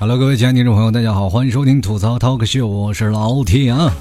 Hello，各位亲爱的听众朋友，大家好，欢迎收听吐槽 Talk Show，我是老铁啊。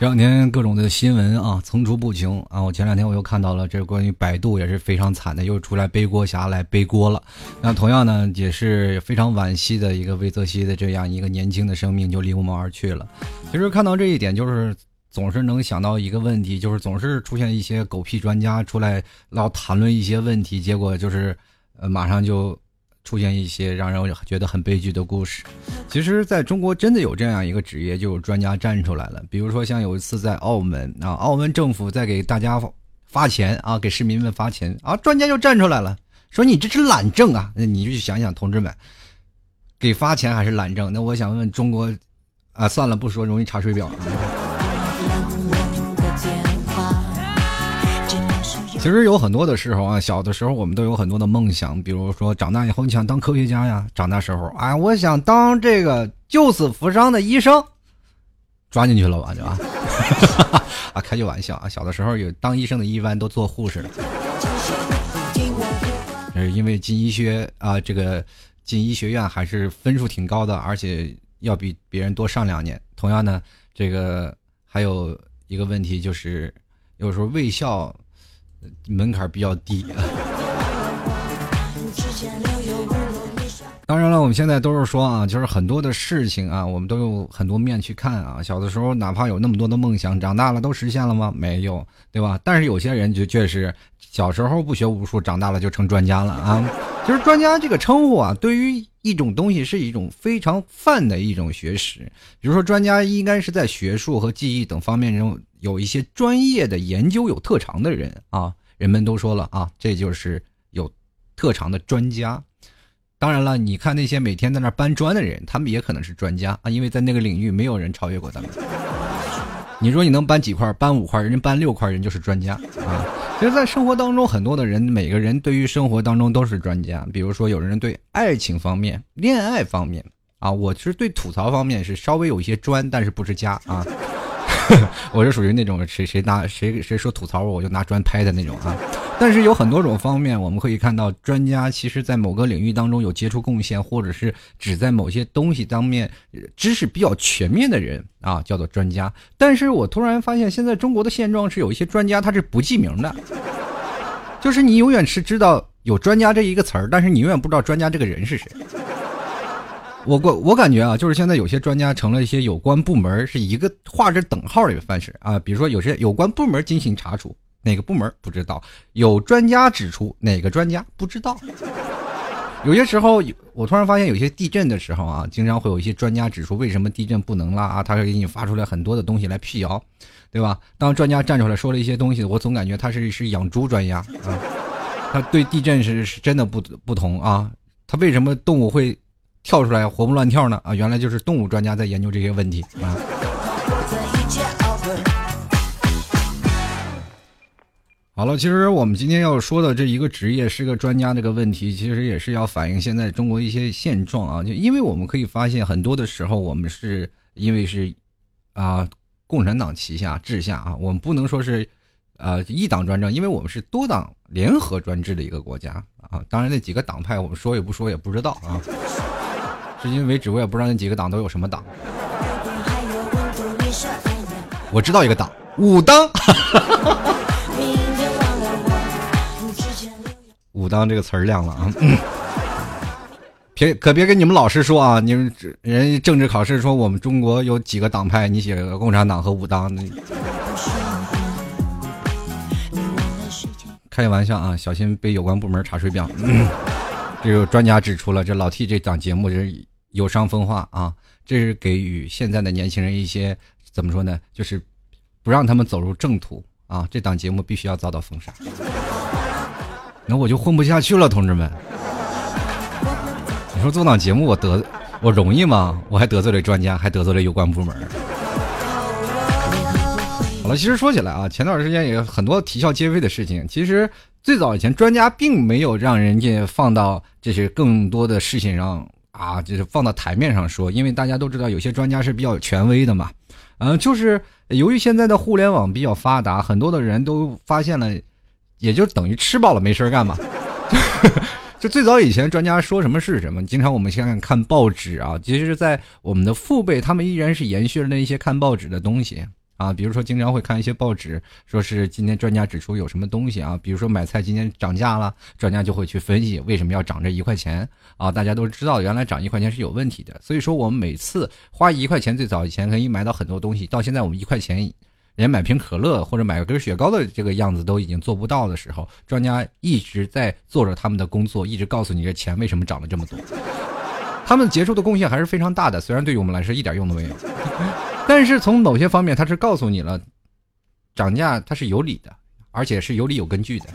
这两天各种的新闻啊层出不穷啊，我前两天我又看到了这关于百度也是非常惨的，又出来背锅侠来背锅了。那同样呢也是非常惋惜的一个魏则西的这样一个年轻的生命就离我们而去了。其实看到这一点，就是总是能想到一个问题，就是总是出现一些狗屁专家出来老谈论一些问题，结果就是呃马上就。出现一些让人觉得很悲剧的故事。其实，在中国真的有这样一个职业，就有专家站出来了。比如说，像有一次在澳门啊，澳门政府在给大家发钱啊，给市民们发钱啊，专家就站出来了，说你这是懒政啊。那你就去想想，同志们，给发钱还是懒政？那我想问问中国啊，算了，不说，容易查水表。其实有很多的时候啊，小的时候我们都有很多的梦想，比如说长大以后你想当科学家呀，长大时候啊，我想当这个救死扶伤的医生，抓进去了吧，就啊，啊，开句玩笑啊，小的时候有当医生的一般都做护士，呃，因为进医学啊，这个进医学院还是分数挺高的，而且要比别人多上两年。同样呢，这个还有一个问题就是，有时候卫校。门槛比较低。当然了，我们现在都是说啊，就是很多的事情啊，我们都有很多面去看啊。小的时候，哪怕有那么多的梦想，长大了都实现了吗？没有，对吧？但是有些人就确实，小时候不学无术，长大了就成专家了啊。其实专家这个称呼啊，对于一种东西是一种非常泛的一种学识。比如说，专家应该是在学术和技艺等方面中有一些专业的研究、有特长的人啊。人们都说了啊，这就是有特长的专家。当然了，你看那些每天在那搬砖的人，他们也可能是专家啊，因为在那个领域没有人超越过他们。你说你能搬几块？搬五块，人家搬六块，人就是专家啊。其实，在生活当中，很多的人，每个人对于生活当中都是专家。比如说，有人对爱情方面、恋爱方面啊，我是对吐槽方面是稍微有一些专，但是不是家啊。我是属于那种谁谁拿谁谁说吐槽我，我就拿砖拍的那种啊。但是有很多种方面，我们可以看到，专家其实在某个领域当中有杰出贡献，或者是只在某些东西当面知识比较全面的人啊，叫做专家。但是我突然发现，现在中国的现状是有一些专家他是不记名的，就是你永远是知道有专家这一个词儿，但是你永远不知道专家这个人是谁。我我我感觉啊，就是现在有些专家成了一些有关部门是一个画着等号的一个范式啊，比如说有些有关部门进行查处，哪个部门不知道？有专家指出哪个专家不知道？有些时候，我突然发现有些地震的时候啊，经常会有一些专家指出为什么地震不能拉啊，他会给你发出来很多的东西来辟谣，对吧？当专家站出来说了一些东西，我总感觉他是是养猪专家啊，他对地震是是真的不不同啊，他为什么动物会？跳出来活蹦乱跳呢啊！原来就是动物专家在研究这些问题啊。好了，其实我们今天要说的这一个职业是个专家这个问题，其实也是要反映现在中国一些现状啊。就因为我们可以发现，很多的时候我们是因为是啊共产党旗下治下啊，我们不能说是呃一党专政，因为我们是多党联合专制的一个国家啊。当然那几个党派我们说也不说也不知道啊。至今为止，我也不知道那几个党都有什么党。我知道一个党，武当。武当这个词儿亮了啊！别可别跟你们老师说啊！你们人政治考试说我们中国有几个党派，你写个共产党和武当。开玩笑啊，小心被有关部门查水表。这个专家指出了，这老 T 这档节目是。有伤风化啊！这是给予现在的年轻人一些怎么说呢？就是不让他们走入正途啊！这档节目必须要遭到封杀，那我就混不下去了，同志们。你说做档节目我得我容易吗？我还得罪了专家，还得罪了有关部门。好了，其实说起来啊，前段时间也有很多啼笑皆非的事情。其实最早以前，专家并没有让人家放到这些更多的事情上。啊，就是放到台面上说，因为大家都知道，有些专家是比较权威的嘛。嗯，就是由于现在的互联网比较发达，很多的人都发现了，也就等于吃饱了没事干嘛。就最早以前专家说什么是什么，经常我们现在看报纸啊，其实，在我们的父辈，他们依然是延续了那些看报纸的东西。啊，比如说经常会看一些报纸，说是今天专家指出有什么东西啊，比如说买菜今天涨价了，专家就会去分析为什么要涨这一块钱啊。大家都知道原来涨一块钱是有问题的，所以说我们每次花一块钱，最早以前可以买到很多东西，到现在我们一块钱连买瓶可乐或者买根雪糕的这个样子都已经做不到的时候，专家一直在做着他们的工作，一直告诉你这钱为什么涨了这么多，他们结出的贡献还是非常大的，虽然对于我们来说一点用都没有。但是从某些方面，他是告诉你了，涨价它是有理的，而且是有理有根据的。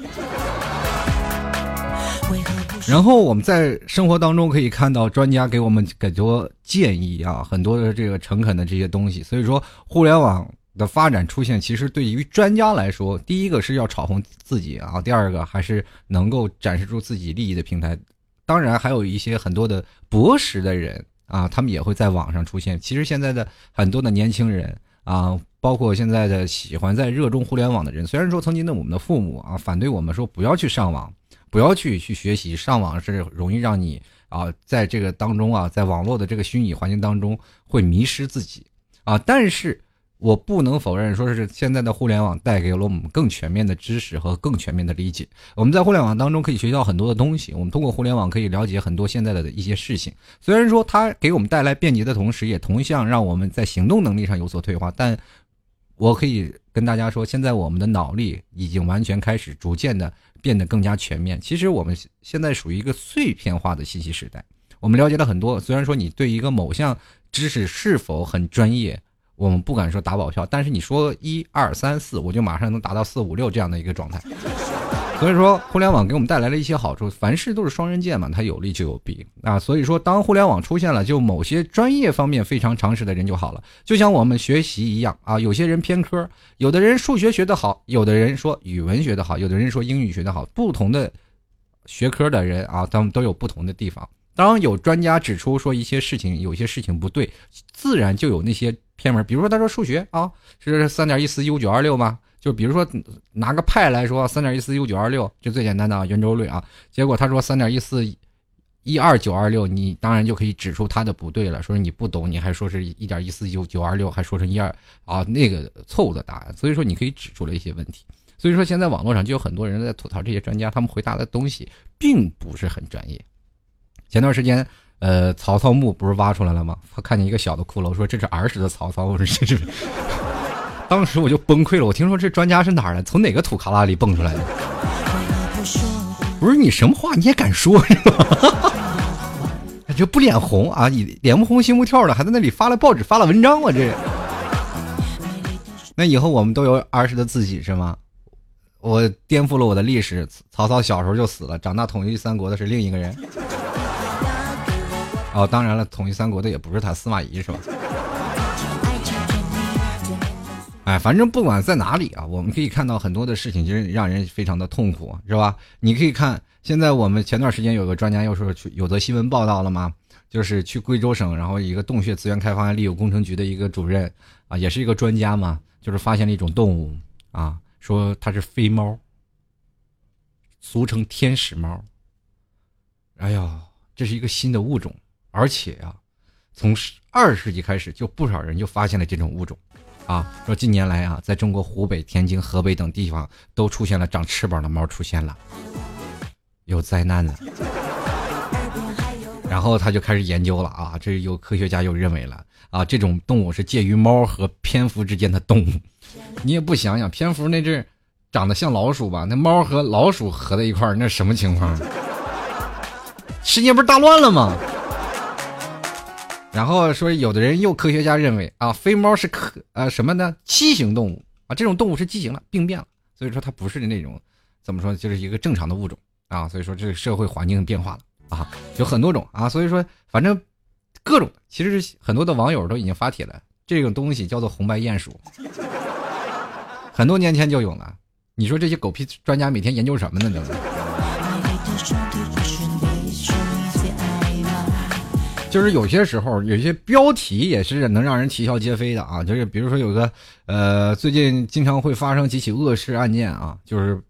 然后我们在生活当中可以看到，专家给我们很多建议啊，很多的这个诚恳的这些东西。所以说，互联网的发展出现，其实对于专家来说，第一个是要炒红自己啊，第二个还是能够展示出自己利益的平台。当然，还有一些很多的博识的人。啊，他们也会在网上出现。其实现在的很多的年轻人啊，包括现在的喜欢在热衷互联网的人，虽然说曾经的我们的父母啊反对我们说不要去上网，不要去去学习，上网是容易让你啊在这个当中啊，在网络的这个虚拟环境当中会迷失自己啊，但是。我不能否认，说是现在的互联网带给了我们更全面的知识和更全面的理解。我们在互联网当中可以学到很多的东西，我们通过互联网可以了解很多现在的一些事情。虽然说它给我们带来便捷的同时，也同样让我们在行动能力上有所退化。但我可以跟大家说，现在我们的脑力已经完全开始逐渐的变得更加全面。其实我们现在属于一个碎片化的信息时代。我们了解了很多，虽然说你对一个某项知识是否很专业。我们不敢说打保票，但是你说一二三四，我就马上能达到四五六这样的一个状态。所以说，互联网给我们带来了一些好处，凡事都是双刃剑嘛，它有利就有弊啊。所以说，当互联网出现了，就某些专业方面非常常识的人就好了，就像我们学习一样啊。有些人偏科，有的人数学学得好，有的人说语文学得好，有的人说英语学得好，不同的学科的人啊，他们都有不同的地方。当有专家指出说一些事情，有些事情不对，自然就有那些偏门。比如说，他说数学啊是三点一四一五九二六吗？就比如说拿个派来说，三点一四一五九二六就最简单的圆周率啊。结果他说三点一四一二九二六，你当然就可以指出他的不对了。说你不懂，你还说是一点一四一九九二六，还说成一二啊那个错误的答案。所以说你可以指出了一些问题。所以说现在网络上就有很多人在吐槽这些专家，他们回答的东西并不是很专业。前段时间，呃，曹操墓不是挖出来了吗？他看见一个小的骷髅，说这是儿时的曹操。我说这是，当时我就崩溃了。我听说这专家是哪儿的？从哪个土卡拉里蹦出来的？不是你什么话你也敢说是吧？这不脸红啊？你脸不红心不跳的，还在那里发了报纸发了文章，我这。那以后我们都有儿时的自己是吗？我颠覆了我的历史。曹操小时候就死了，长大统一三国的是另一个人。哦，当然了，统一三国的也不是他，司马懿是吧？哎，反正不管在哪里啊，我们可以看到很多的事情，就是让人非常的痛苦，是吧？你可以看，现在我们前段时间有个专家又说去有则新闻报道了吗？就是去贵州省，然后一个洞穴资源开发利用工程局的一个主任啊，也是一个专家嘛，就是发现了一种动物啊，说它是飞猫，俗称天使猫。哎呦，这是一个新的物种。而且啊，从十二世纪开始，就不少人就发现了这种物种，啊，说近年来啊，在中国湖北、天津、河北等地方都出现了长翅膀的猫出现了，有灾难了。然后他就开始研究了啊，这有科学家又认为了啊，这种动物是介于猫和蝙蝠之间的动物。你也不想想，蝙蝠那阵长得像老鼠吧？那猫和老鼠合在一块儿，那什么情况？世界不是大乱了吗？然后说，有的人又科学家认为啊，飞猫是可呃什么呢？畸形动物啊，这种动物是畸形了，病变了，所以说它不是那种怎么说，就是一个正常的物种啊。所以说这个社会环境变化了啊，有很多种啊。所以说反正各种，其实很多的网友都已经发帖了，这种东西叫做红白鼹鼠，很多年前就有了。你说这些狗屁专家每天研究什么呢？都就是有些时候，有些标题也是能让人啼笑皆非的啊。就是比如说有个，呃，最近经常会发生几起恶事案件啊，就是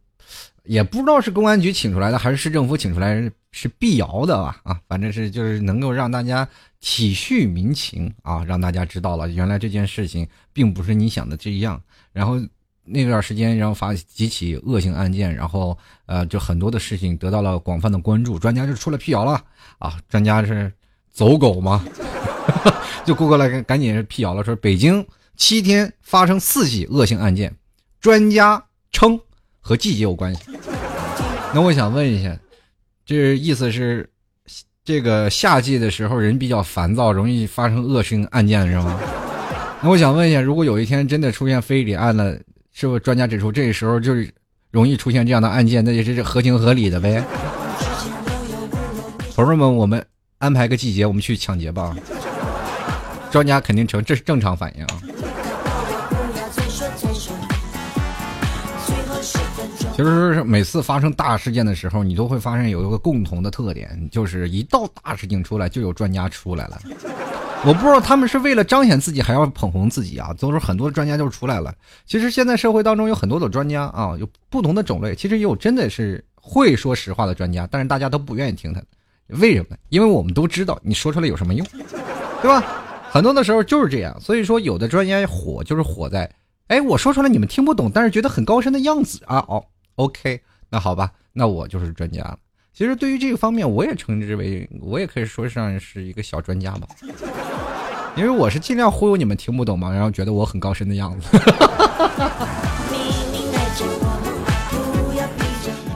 也不知道是公安局请出来的还是市政府请出来是辟谣的吧？啊，反正是就是能够让大家体恤民情啊，让大家知道了原来这件事情并不是你想的这样。然后那段时间，然后发几起恶性案件，然后呃，就很多的事情得到了广泛的关注，专家就出来辟谣了啊，专家是走狗吗？就过来赶紧辟谣了，说北京七天发生四起恶性案件，专家称和季节有关系。那我想问一下，这意思是这个夏季的时候人比较烦躁，容易发生恶性案件是吗？那我想问一下，如果有一天真的出现非礼案了，是不是专家指出这时候就是容易出现这样的案件，那也是合情合理的呗？朋友们，我们安排个季节，我们去抢劫吧。专家肯定成，这是正常反应啊。其实每次发生大事件的时候，你都会发现有一个共同的特点，就是一到大事情出来，就有专家出来了。我不知道他们是为了彰显自己，还要捧红自己啊？都是很多专家就出来了。其实现在社会当中有很多的专家啊，有不同的种类。其实也有真的是会说实话的专家，但是大家都不愿意听他。为什么？因为我们都知道你说出来有什么用，对吧？很多的时候就是这样，所以说有的专家火就是火在，哎，我说出来你们听不懂，但是觉得很高深的样子啊。哦，OK，那好吧，那我就是专家了。其实对于这个方面，我也称之为，我也可以说上是一个小专家吧，因为我是尽量忽悠你们听不懂嘛，然后觉得我很高深的样子。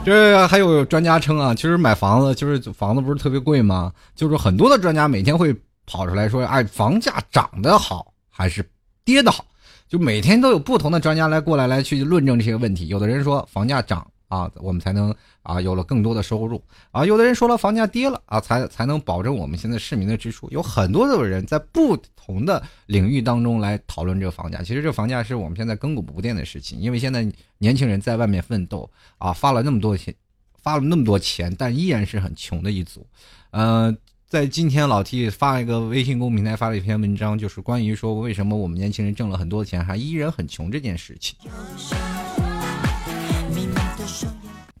这还有专家称啊，其实买房子就是房子不是特别贵吗？就是很多的专家每天会。跑出来说，哎，房价涨得好还是跌得好？就每天都有不同的专家来过来来去论证这些问题。有的人说房价涨啊，我们才能啊有了更多的收入啊；有的人说了房价跌了啊，才才能保证我们现在市民的支出。有很多的人在不同的领域当中来讨论这个房价。其实这个房价是我们现在亘古不变的事情，因为现在年轻人在外面奋斗啊，发了那么多钱，发了那么多钱，但依然是很穷的一组，嗯。在今天，老 T 发一个微信公平台发了一篇文章，就是关于说为什么我们年轻人挣了很多钱还依然很穷这件事情。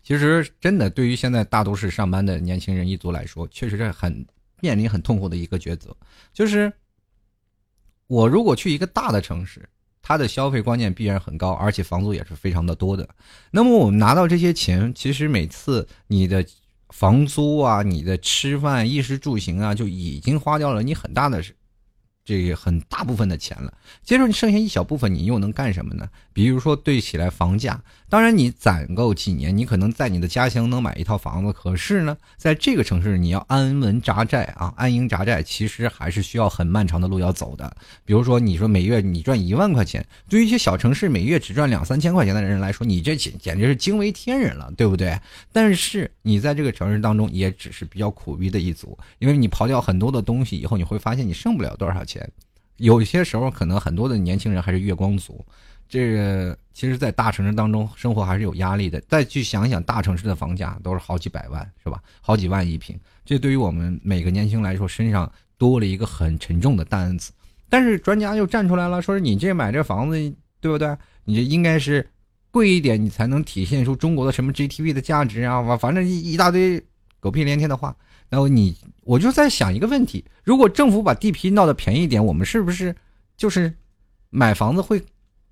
其实，真的对于现在大都市上班的年轻人一族来说，确实是很面临很痛苦的一个抉择。就是我如果去一个大的城市，它的消费观念必然很高，而且房租也是非常的多的。那么我们拿到这些钱，其实每次你的。房租啊，你的吃饭、衣食住行啊，就已经花掉了你很大的。这很大部分的钱了，接着你剩下一小部分，你又能干什么呢？比如说对起来房价，当然你攒够几年，你可能在你的家乡能买一套房子。可是呢，在这个城市你要安稳扎寨啊，安营扎寨，其实还是需要很漫长的路要走的。比如说，你说每月你赚一万块钱，对于一些小城市每月只赚两三千块钱的人来说，你这简简直是惊为天人了，对不对？但是你在这个城市当中也只是比较苦逼的一族，因为你刨掉很多的东西以后，你会发现你剩不了多少钱。有些时候，可能很多的年轻人还是月光族。这个其实，在大城市当中生活还是有压力的。再去想想，大城市的房价都是好几百万，是吧？好几万一平，这对于我们每个年轻来说，身上多了一个很沉重的担子。但是专家又站出来了，说你这买这房子，对不对？你这应该是贵一点，你才能体现出中国的什么 GTV 的价值啊？反正一一大堆狗屁连天的话。然后你，我就在想一个问题：如果政府把地皮闹得便宜点，我们是不是就是买房子会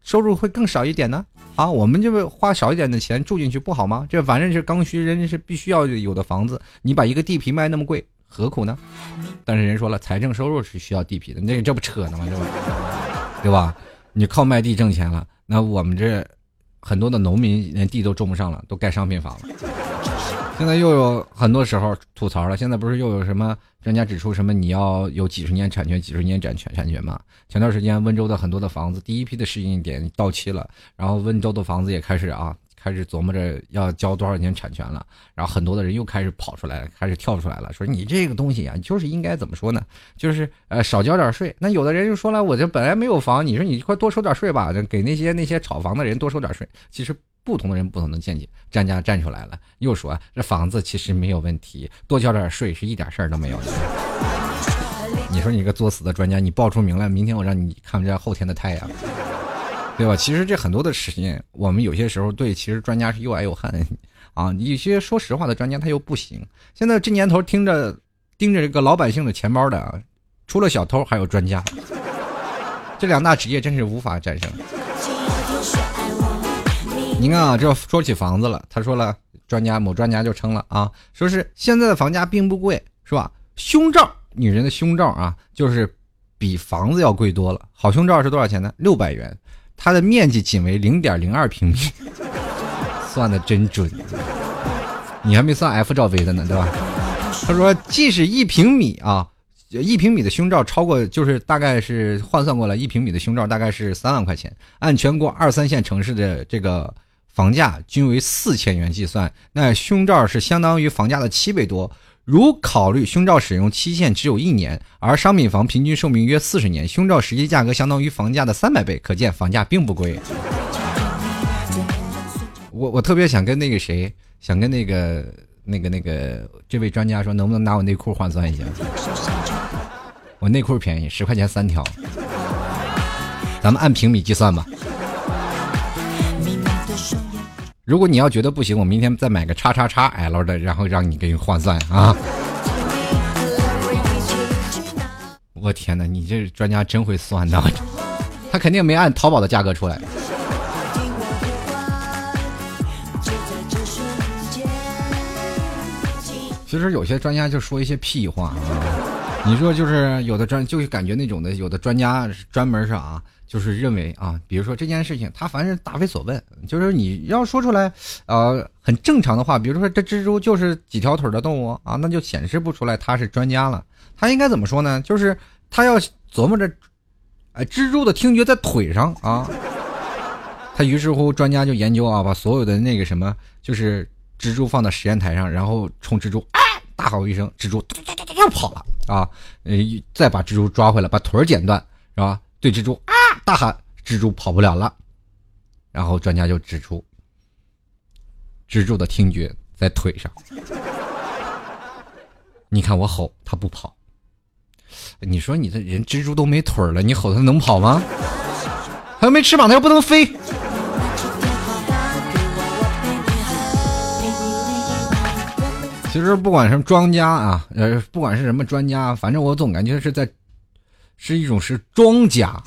收入会更少一点呢？啊，我们就花少一点的钱住进去不好吗？这反正是刚需，人家是必须要有的房子，你把一个地皮卖那么贵，何苦呢？但是人说了，财政收入是需要地皮的，那这不扯呢吗？这不，对吧？你靠卖地挣钱了，那我们这很多的农民连地都种不上了，都盖商品房了。现在又有很多时候吐槽了。现在不是又有什么专家指出什么你要有几十年产权、几十年产权产权吗？前段时间温州的很多的房子第一批的适应点到期了，然后温州的房子也开始啊，开始琢磨着要交多少年产权了。然后很多的人又开始跑出来，开始跳出来了，说你这个东西啊，就是应该怎么说呢？就是呃少交点税。那有的人就说了，我这本来没有房，你说你快多收点税吧，给那些那些炒房的人多收点税。其实。不同的人不同的见解，专家站出来了，又说这房子其实没有问题，多交点税是一点事儿都没有的。你说你个作死的专家，你报出名来，明天我让你看不见后天的太阳。对吧？其实这很多的事情，我们有些时候对，其实专家是又爱又恨啊。有些说实话的专家他又不行。现在这年头听着盯着这个老百姓的钱包的，除了小偷还有专家，这两大职业真是无法战胜。您看啊，这说起房子了，他说了，专家某专家就称了啊，说是现在的房价并不贵，是吧？胸罩，女人的胸罩啊，就是比房子要贵多了。好胸罩是多少钱呢？六百元。它的面积仅为零点零二平米，算的真准。你还没算 F 罩杯的呢，对吧？他说，即使一平米啊，一平米的胸罩超过，就是大概是换算过来，一平米的胸罩大概是三万块钱。按全国二三线城市的这个房价均为四千元计算，那胸罩是相当于房价的七倍多。如考虑胸罩使用期限只有一年，而商品房平均寿命约四十年，胸罩实际价格相当于房价的三百倍，可见房价并不贵。我我特别想跟那个谁，想跟那个那个那个这位专家说，能不能拿我内裤换算一下？我内裤便宜，十块钱三条，咱们按平米计算吧。如果你要觉得不行，我明天再买个叉叉叉 L 的，然后让你给你换算啊！我天哪，你这专家真会算呐！他肯定没按淘宝的价格出来。其实有些专家就说一些屁话啊！你说就是有的专，就是感觉那种的，有的专家专门是啊。就是认为啊，比如说这件事情，他凡是答非所问，就是你要说出来，呃，很正常的话，比如说这蜘蛛就是几条腿的动物啊，那就显示不出来他是专家了。他应该怎么说呢？就是他要琢磨着，哎，蜘蛛的听觉在腿上啊。他于是乎专家就研究啊，把所有的那个什么，就是蜘蛛放到实验台上，然后冲蜘蛛啊大吼一声，蜘蛛哒哒哒哒跑了啊，呃，再把蜘蛛抓回来，把腿剪断，是吧？对蜘蛛啊大喊，蜘蛛跑不了了。然后专家就指出，蜘蛛的听觉在腿上。你看我吼，它不跑。你说你这人蜘蛛都没腿了，你吼它能跑吗？它又没翅膀，它又不能飞。其实不管是庄家啊，呃，不管是什么专家，反正我总感觉是在。是一种是庄家，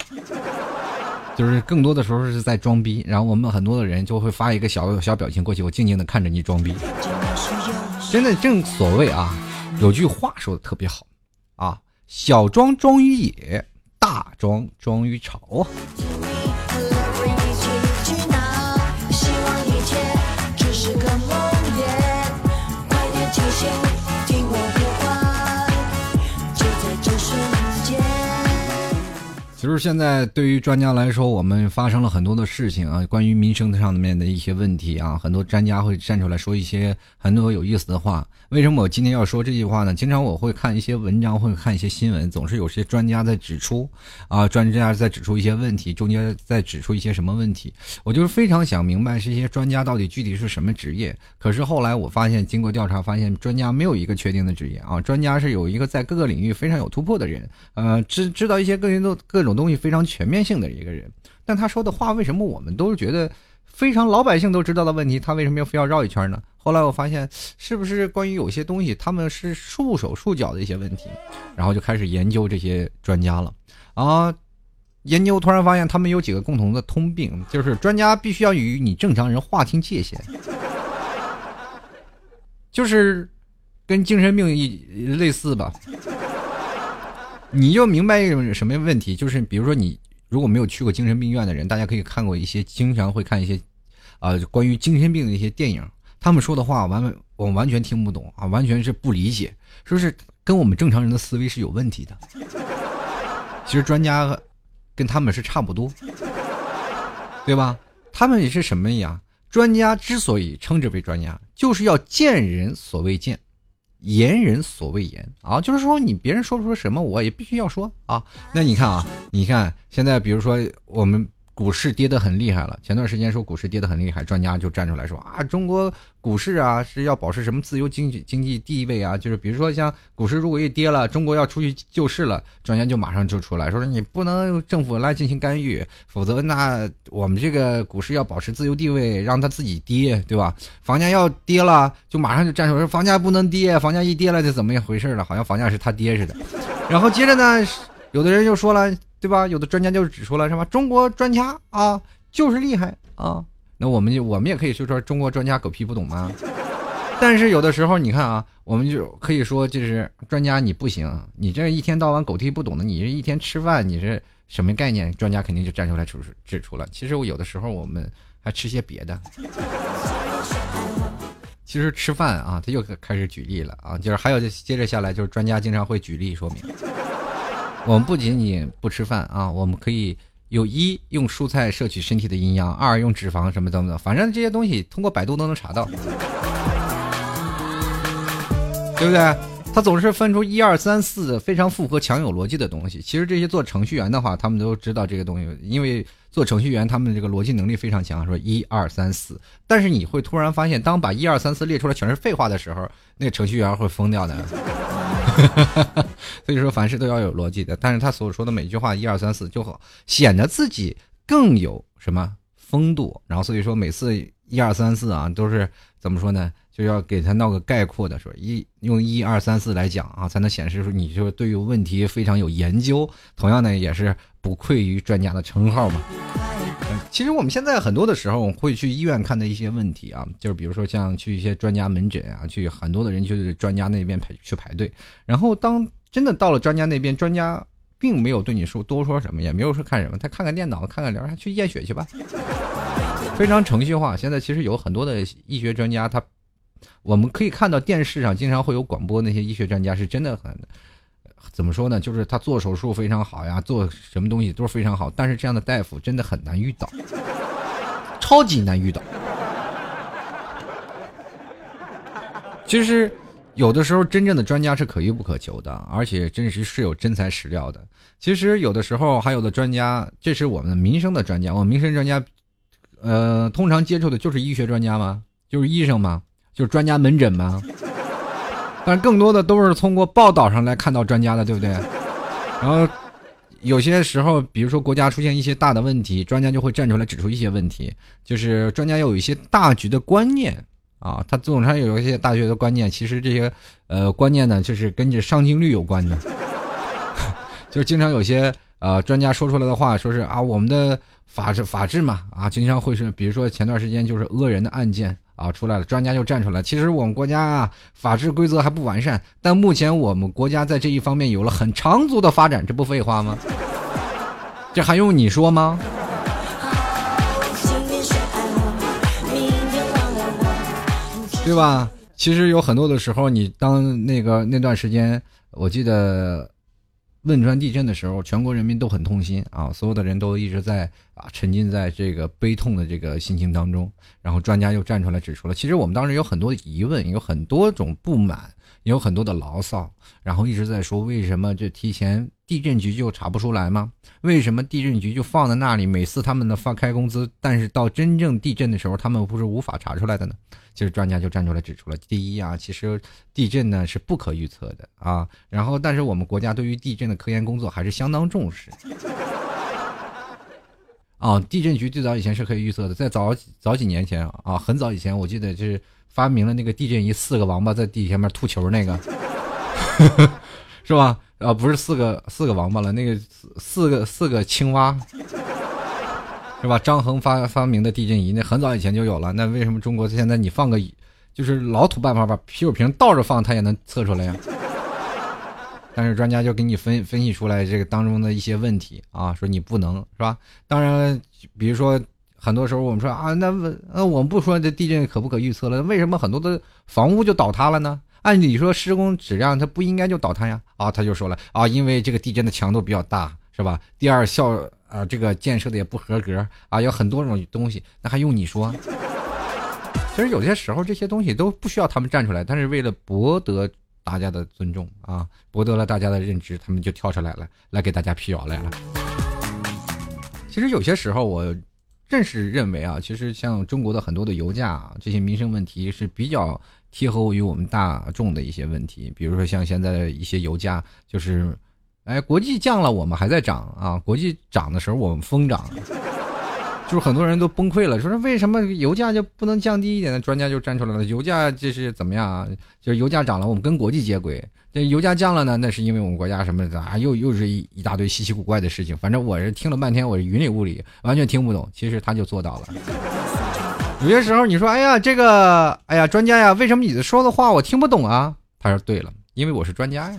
就是更多的时候是在装逼，然后我们很多的人就会发一个小小表情过去，我静静的看着你装逼。真的正所谓啊，有句话说的特别好啊，小庄庄于野，大庄庄于朝现在，对于专家来说，我们发生了很多的事情啊，关于民生上面的一些问题啊，很多专家会站出来说一些很多有意思的话。为什么我今天要说这句话呢？经常我会看一些文章，会看一些新闻，总是有些专家在指出啊，专家在指出一些问题，中间在指出一些什么问题。我就是非常想明白这些专家到底具体是什么职业。可是后来我发现，经过调查发现，专家没有一个确定的职业啊，专家是有一个在各个领域非常有突破的人，呃，知知道一些各人都各种东东西非常全面性的一个人。但他说的话，为什么我们都是觉得？非常老百姓都知道的问题，他为什么要非要绕一圈呢？后来我发现，是不是关于有些东西他们是束手束脚的一些问题，然后就开始研究这些专家了。啊，研究突然发现他们有几个共同的通病，就是专家必须要与你正常人划清界限，就是跟精神病一类似吧。你就明白一种什么问题，就是比如说你。如果没有去过精神病院的人，大家可以看过一些，经常会看一些，啊，关于精神病的一些电影。他们说的话，完我完全听不懂啊，完全是不理解，说是跟我们正常人的思维是有问题的。其实专家跟他们是差不多，对吧？他们也是什么呀？专家之所以称之为专家，就是要见人所谓见。言人所谓言啊，就是说你别人说不出什么，我也必须要说啊。那你看啊，你看现在，比如说我们股市跌得很厉害了。前段时间说股市跌得很厉害，专家就站出来说啊，中国股市啊是要保持什么自由经济经济地位啊？就是比如说像股市如果一跌了，中国要出去救市了，专家就马上就出来说你不能政府来进行干预，否则那我们这个股市要保持自由地位，让它自己跌，对吧？房价要跌了，就马上就站出来说房价不能跌，房价一跌了就怎么一回事了？好像房价是他跌似的。然后接着呢，有的人就说了。对吧？有的专家就指出了，什么？中国专家啊，就是厉害啊。那我们就我们也可以说说中国专家狗屁不懂吗？但是有的时候你看啊，我们就可以说就是专家你不行，你这一天到晚狗屁不懂的，你这一天吃饭你是什么概念？专家肯定就站出来指出指出了。其实我有的时候我们还吃些别的。其实吃饭啊，他又开始举例了啊，就是还有接着下来就是专家经常会举例说明。我们不仅仅不吃饭啊，我们可以有一用蔬菜摄取身体的营养，二用脂肪什么等等，反正这些东西通过百度都能查到，对不对？他总是分出一二三四非常符合强有逻辑的东西。其实这些做程序员的话，他们都知道这个东西，因为做程序员他们这个逻辑能力非常强，说一二三四。但是你会突然发现，当把一二三四列出来全是废话的时候，那个程序员会疯掉的。所以说凡事都要有逻辑的，但是他所说的每句话一二三四就好，显得自己更有什么风度。然后所以说每次一二三四啊，都是怎么说呢？就要给他闹个概括的说，一用一二三四来讲啊，才能显示出你就是对于问题非常有研究。同样呢，也是不愧于专家的称号嘛。其实我们现在很多的时候会去医院看的一些问题啊，就是比如说像去一些专家门诊啊，去很多的人去专家那边排去排队，然后当真的到了专家那边，专家并没有对你说多说什么，也没有说看什么，他看看电脑，看看聊，去验血去吧，非常程序化。现在其实有很多的医学专家，他我们可以看到电视上经常会有广播，那些医学专家是真的很。怎么说呢？就是他做手术非常好呀，做什么东西都是非常好。但是这样的大夫真的很难遇到，超级难遇到。其实有的时候，真正的专家是可遇不可求的，而且真实是有真材实料的。其实有的时候，还有的专家，这是我们民生的专家。我们民生专家，呃，通常接触的就是医学专家吗？就是医生吗？就是专家门诊吗？但更多的都是通过报道上来看到专家的，对不对？然后有些时候，比如说国家出现一些大的问题，专家就会站出来指出一些问题。就是专家要有一些大局的观念啊，他总上有一些大局的观念。其实这些呃观念呢，就是跟着上镜率有关的。就是经常有些呃专家说出来的话，说是啊，我们的法治法治嘛啊，经常会是，比如说前段时间就是讹人的案件。啊，出来了，专家就站出来。其实我们国家啊，法治规则还不完善，但目前我们国家在这一方面有了很长足的发展，这不废话吗？这还用你说吗？对吧？其实有很多的时候，你当那个那段时间，我记得。汶川地震的时候，全国人民都很痛心啊！所有的人都一直在啊沉浸在这个悲痛的这个心情当中。然后专家又站出来指出了，其实我们当时有很多疑问，有很多种不满，有很多的牢骚。然后一直在说，为什么这提前地震局就查不出来吗？为什么地震局就放在那里？每次他们的发开工资，但是到真正地震的时候，他们不是无法查出来的呢？其实专家就站出来指出了，第一啊，其实地震呢是不可预测的啊。然后，但是我们国家对于地震的科研工作还是相当重视。啊，地震局最早以前是可以预测的，在早早几年前啊，很早以前，我记得就是发明了那个地震仪，四个王八在地下面吐球那个，是吧？啊，不是四个四个王八了，那个四个四个青蛙。是吧？张衡发发明的地震仪，那很早以前就有了。那为什么中国现在你放个，就是老土办法，把啤酒瓶倒着放，它也能测出来呀？但是专家就给你分分析出来这个当中的一些问题啊，说你不能是吧？当然，比如说很多时候我们说啊，那那我们不说这地震可不可预测了？为什么很多的房屋就倒塌了呢？按理说施工质量它不应该就倒塌呀？啊，他就说了啊，因为这个地震的强度比较大，是吧？第二效。啊，这个建设的也不合格啊，有很多种东西，那还用你说？其实有些时候这些东西都不需要他们站出来，但是为了博得大家的尊重啊，博得了大家的认知，他们就跳出来了，来给大家辟谣来了。其实有些时候我正是认为啊，其实像中国的很多的油价啊，这些民生问题是比较贴合于我们大众的一些问题。比如说像现在的一些油价，就是哎，国际降了，我们还在涨啊；国际涨的时候，我们疯涨。就是很多人都崩溃了，说为什么油价就不能降低一点呢？专家就站出来了，油价这是怎么样啊？就是油价涨了，我们跟国际接轨；这油价降了呢，那是因为我们国家什么的啊？又又是一一大堆稀奇古怪的事情。反正我是听了半天，我是云里雾里，完全听不懂。其实他就做到了。有些时候你说，哎呀，这个，哎呀，专家呀，为什么你说的话我听不懂啊？他说对了，因为我是专家呀。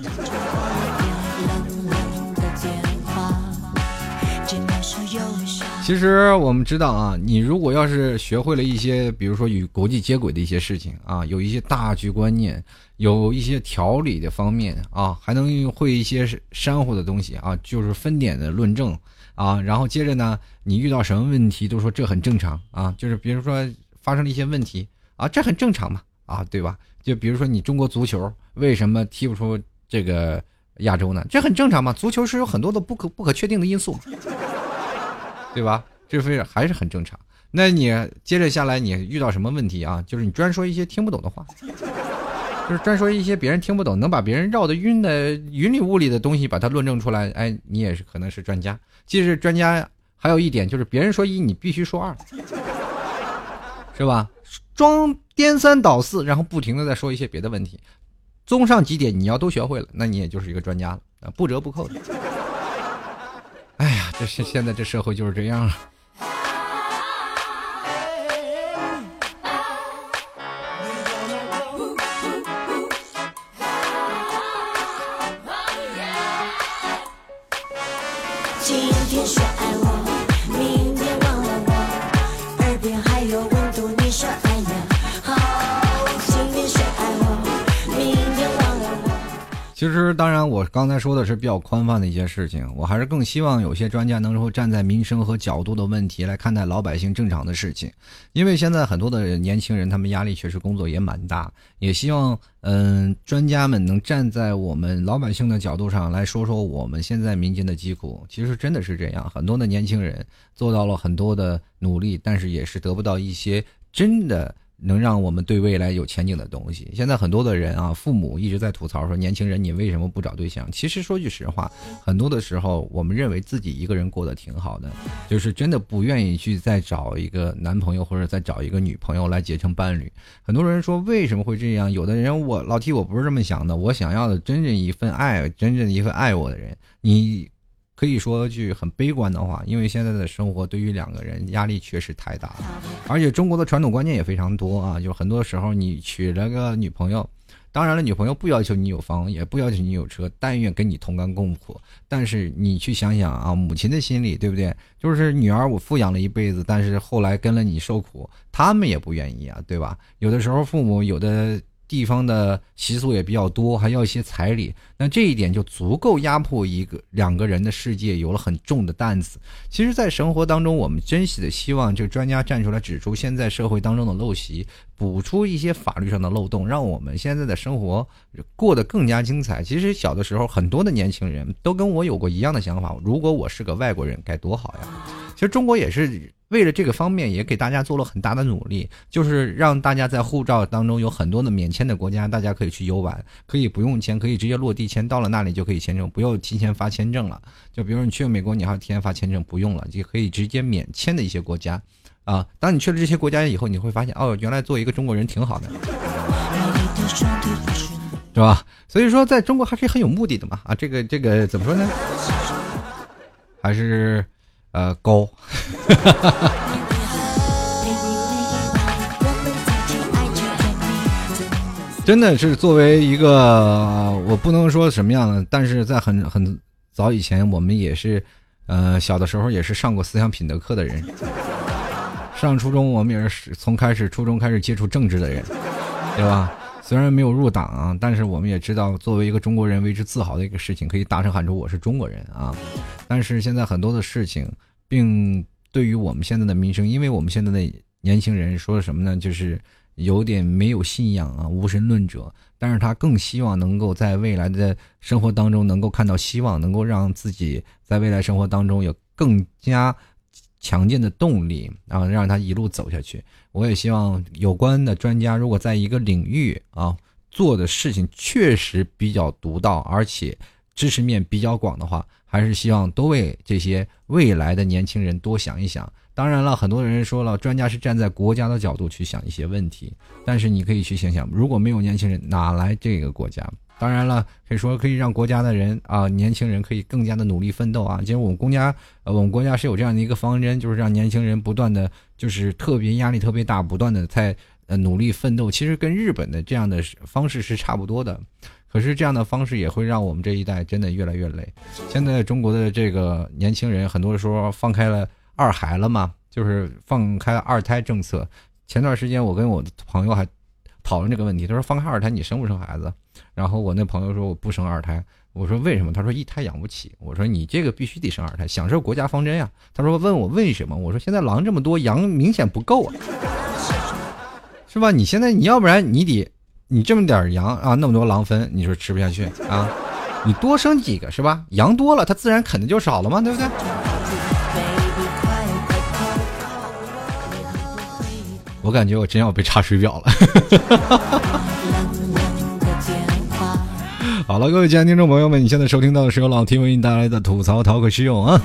其实我们知道啊，你如果要是学会了一些，比如说与国际接轨的一些事情啊，有一些大局观念，有一些条理的方面啊，还能会一些珊瑚的东西啊，就是分点的论证啊，然后接着呢，你遇到什么问题都说这很正常啊，就是比如说发生了一些问题啊，这很正常嘛啊，对吧？就比如说你中国足球为什么踢不出这个亚洲呢？这很正常嘛，足球是有很多的不可不可确定的因素。对吧？这非还是很正常。那你接着下来，你遇到什么问题啊？就是你专说一些听不懂的话，就是专说一些别人听不懂，能把别人绕得晕的云里雾里的东西，把它论证出来。哎，你也是可能是专家。其实专家还有一点就是，别人说一，你必须说二，是吧？装颠三倒四，然后不停的在说一些别的问题。综上几点，你要都学会了，那你也就是一个专家了啊，不折不扣的。哎呀，这现现在这社会就是这样。其实，当然，我刚才说的是比较宽泛的一些事情，我还是更希望有些专家能够站在民生和角度的问题来看待老百姓正常的事情，因为现在很多的年轻人，他们压力确实工作也蛮大，也希望，嗯，专家们能站在我们老百姓的角度上来说说我们现在民间的疾苦。其实真的是这样，很多的年轻人做到了很多的努力，但是也是得不到一些真的。能让我们对未来有前景的东西。现在很多的人啊，父母一直在吐槽说：“年轻人，你为什么不找对象？”其实说句实话，很多的时候，我们认为自己一个人过得挺好的，就是真的不愿意去再找一个男朋友或者再找一个女朋友来结成伴侣。很多人说为什么会这样？有的人我老提我不是这么想的，我想要的真正一份爱，真正一份爱我的人。你。可以说句很悲观的话，因为现在的生活对于两个人压力确实太大了，而且中国的传统观念也非常多啊，就很多时候你娶了个女朋友，当然了，女朋友不要求你有房，也不要求你有车，但愿跟你同甘共苦。但是你去想想啊，母亲的心理，对不对？就是女儿我富养了一辈子，但是后来跟了你受苦，他们也不愿意啊，对吧？有的时候父母有的。地方的习俗也比较多，还要一些彩礼，那这一点就足够压迫一个两个人的世界，有了很重的担子。其实，在生活当中，我们珍惜的希望，就专家站出来指出现在社会当中的陋习，补出一些法律上的漏洞，让我们现在的生活过得更加精彩。其实，小的时候，很多的年轻人都跟我有过一样的想法：如果我是个外国人，该多好呀！其实，中国也是。为了这个方面，也给大家做了很大的努力，就是让大家在护照当中有很多的免签的国家，大家可以去游玩，可以不用签，可以直接落地签，到了那里就可以签证，不用提前发签证了。就比如你去美国，你还要提前发签证，不用了，就可以直接免签的一些国家，啊，当你去了这些国家以后，你会发现，哦，原来做一个中国人挺好的，是吧？所以说，在中国还是很有目的的嘛，啊，这个这个怎么说呢？还是。呃，高，真的是作为一个，我不能说什么样的，但是在很很早以前，我们也是，呃，小的时候也是上过思想品德课的人。上初中，我们也是从开始初中开始接触政治的人，对吧？虽然没有入党啊，但是我们也知道，作为一个中国人为之自豪的一个事情，可以大声喊出我是中国人啊。但是现在很多的事情，并对于我们现在的民生，因为我们现在的年轻人说什么呢？就是有点没有信仰啊，无神论者。但是他更希望能够在未来的生活当中能够看到希望，能够让自己在未来生活当中有更加。强健的动力，然后让他一路走下去。我也希望有关的专家，如果在一个领域啊做的事情确实比较独到，而且知识面比较广的话，还是希望多为这些未来的年轻人多想一想。当然了，很多人说了，专家是站在国家的角度去想一些问题，但是你可以去想想，如果没有年轻人，哪来这个国家？当然了，可以说可以让国家的人啊，年轻人可以更加的努力奋斗啊。其实我们国家，呃，我们国家是有这样的一个方针，就是让年轻人不断的，就是特别压力特别大，不断的在呃努力奋斗。其实跟日本的这样的方式是差不多的，可是这样的方式也会让我们这一代真的越来越累。现在中国的这个年轻人，很多时候放开了二孩了嘛，就是放开二胎政策。前段时间我跟我的朋友还讨论这个问题，他说放开二胎，你生不生孩子？然后我那朋友说我不生二胎，我说为什么？他说一胎养不起。我说你这个必须得生二胎，享受国家方针呀。他说问我为什么？我说现在狼这么多，羊明显不够啊，是吧？你现在你要不然你得你这么点羊啊，那么多狼分，你说吃不下去啊？你多生几个是吧？羊多了，它自然啃的就少了嘛，对不对？我感觉我真要被查水表了。好了，各位亲爱的听众朋友们，你现在收听到的是由老 T 为你带来的吐槽淘可秀啊。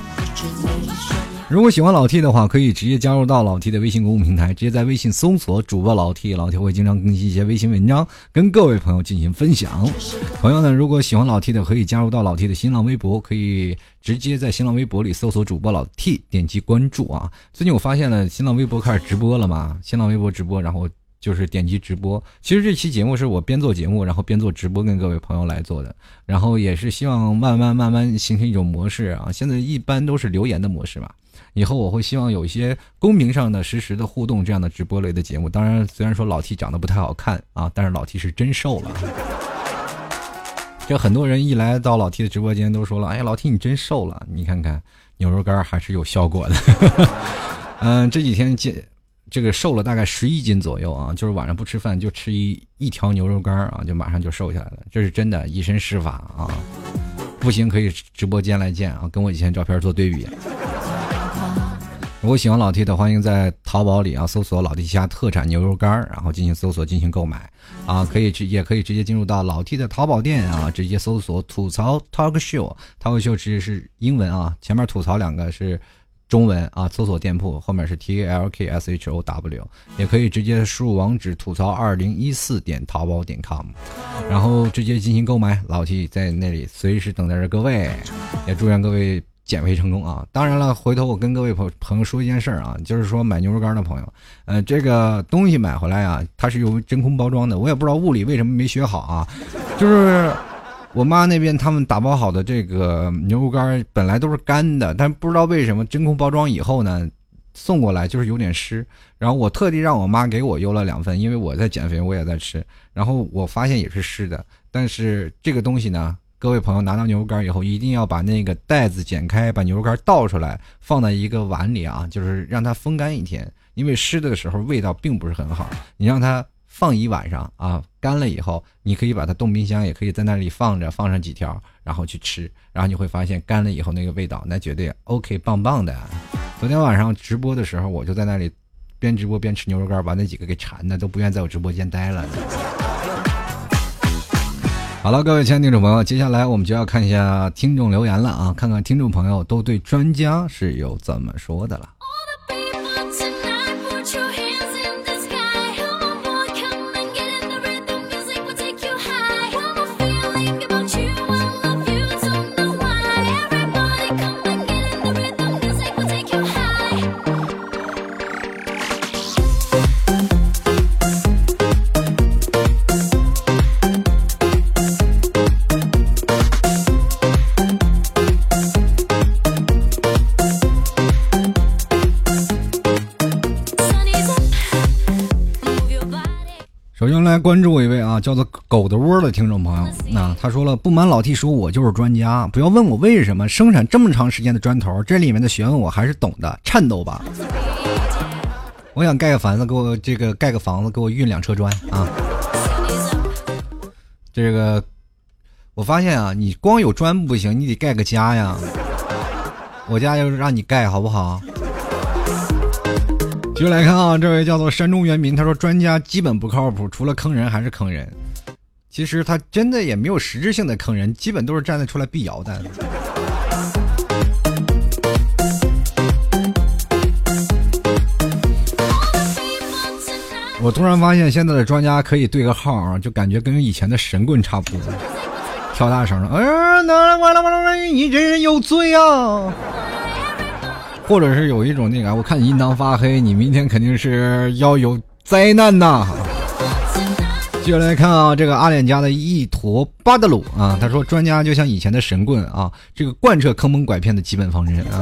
如果喜欢老 T 的话，可以直接加入到老 T 的微信公众平台，直接在微信搜索主播老 T，老 T 会经常更新一些微信文章，跟各位朋友进行分享。同样呢，如果喜欢老 T 的，可以加入到老 T 的新浪微博，可以直接在新浪微博里搜索主播老 T，点击关注啊。最近我发现了新浪微博开始直播了嘛，新浪微博直播，然后。就是点击直播，其实这期节目是我边做节目，然后边做直播，跟各位朋友来做的，然后也是希望慢慢慢慢形成一种模式啊。现在一般都是留言的模式嘛，以后我会希望有一些公屏上的实时的互动这样的直播类的节目。当然，虽然说老 T 长得不太好看啊，但是老 T 是真瘦了。这很多人一来到老 T 的直播间都说了：“哎呀，老 T 你真瘦了，你看看牛肉干还是有效果的。”嗯，这几天见。这个瘦了大概十一斤左右啊，就是晚上不吃饭就吃一一条牛肉干啊，就马上就瘦下来了，这是真的，以身试法啊！不行可以直播间来见啊，跟我以前照片做对比。如果喜欢老 T 的，欢迎在淘宝里啊搜索“老 T 家特产牛肉干”，然后进行搜索进行购买啊，可以直也可以直接进入到老 T 的淘宝店啊，直接搜索“吐槽 Talk Show”，Talk Show 直接是英文啊，前面吐槽两个是。中文啊，搜索店铺后面是 T A L K S H O W，也可以直接输入网址吐槽二零一四点淘宝点 com，然后直接进行购买。老 T 在那里随时等待着各位，也祝愿各位减肥成功啊！当然了，回头我跟各位朋朋友说一件事儿啊，就是说买牛肉干的朋友，呃，这个东西买回来啊，它是有真空包装的，我也不知道物理为什么没学好啊，就是。我妈那边他们打包好的这个牛肉干本来都是干的，但不知道为什么真空包装以后呢，送过来就是有点湿。然后我特地让我妈给我邮了两份，因为我在减肥，我也在吃。然后我发现也是湿的。但是这个东西呢，各位朋友拿到牛肉干以后，一定要把那个袋子剪开，把牛肉干倒出来，放在一个碗里啊，就是让它风干一天。因为湿的时候味道并不是很好，你让它。放一晚上啊，干了以后，你可以把它冻冰箱，也可以在那里放着，放上几条，然后去吃，然后你会发现干了以后那个味道，那绝对 OK 棒棒的。昨天晚上直播的时候，我就在那里边直播边吃牛肉干，把那几个给馋的都不愿在我直播间待了。好了，各位亲爱的听众朋友，接下来我们就要看一下听众留言了啊，看看听众朋友都对专家是有怎么说的了。狗的窝的听众朋友。那他说了，不瞒老 T 说，我就是专家，不要问我为什么生产这么长时间的砖头，这里面的学问我还是懂的。颤抖吧，我想盖个房子，给我这个盖个房子，给我运两车砖啊。这个我发现啊，你光有砖不行，你得盖个家呀。我家就是让你盖好不好？继续来看啊，这位叫做山中原民，他说专家基本不靠谱，除了坑人还是坑人。其实他真的也没有实质性的坑人，基本都是站得出来辟谣的。我突然发现，现在的专家可以对个号啊，就感觉跟以前的神棍差不多，跳大绳了，哎呀，完了完了完了，你这人有罪啊！或者是有一种那个，我看你印堂发黑，你明天肯定是要有灾难呐。接下来看啊，这个阿脸家的一坨巴德鲁啊，他说专家就像以前的神棍啊，这个贯彻坑蒙拐骗的基本方针啊，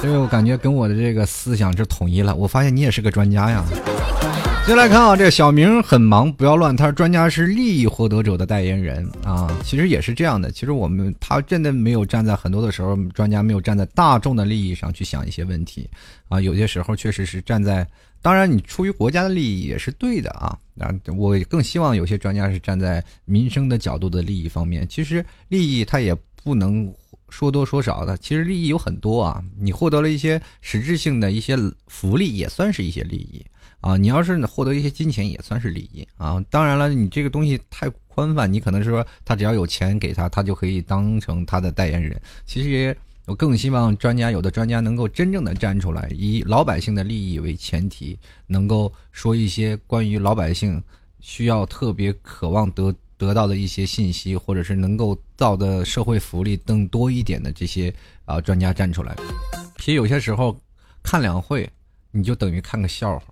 所以我感觉跟我的这个思想是统一了。我发现你也是个专家呀。接来看啊，这个小明很忙，不要乱。他说专家是利益获得者的代言人啊，其实也是这样的。其实我们他真的没有站在很多的时候，专家没有站在大众的利益上去想一些问题啊。有些时候确实是站在，当然你出于国家的利益也是对的啊。啊，我更希望有些专家是站在民生的角度的利益方面。其实利益他也不能说多说少的，其实利益有很多啊。你获得了一些实质性的一些福利，也算是一些利益。啊，你要是获得一些金钱也算是利益啊。当然了，你这个东西太宽泛，你可能是说他只要有钱给他，他就可以当成他的代言人。其实我更希望专家有的专家能够真正的站出来，以老百姓的利益为前提，能够说一些关于老百姓需要特别渴望得得到的一些信息，或者是能够造的社会福利更多一点的这些啊专家站出来。其实有些时候看两会。你就等于看个笑话。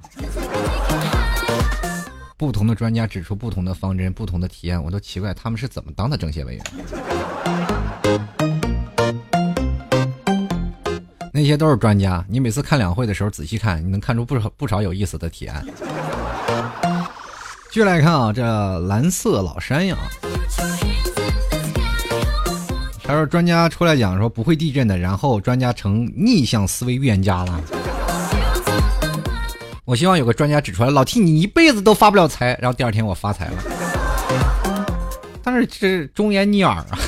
不同的专家指出不同的方针、不同的体验，我都奇怪他们是怎么当的政协委员。那些都是专家，你每次看两会的时候仔细看，你能看出不少不少有意思的提案。继续来看啊，这蓝色老山羊，他说专家出来讲说不会地震的，然后专家成逆向思维预言家了。我希望有个专家指出来，老 T 你一辈子都发不了财，然后第二天我发财了。但是这忠言逆耳啊。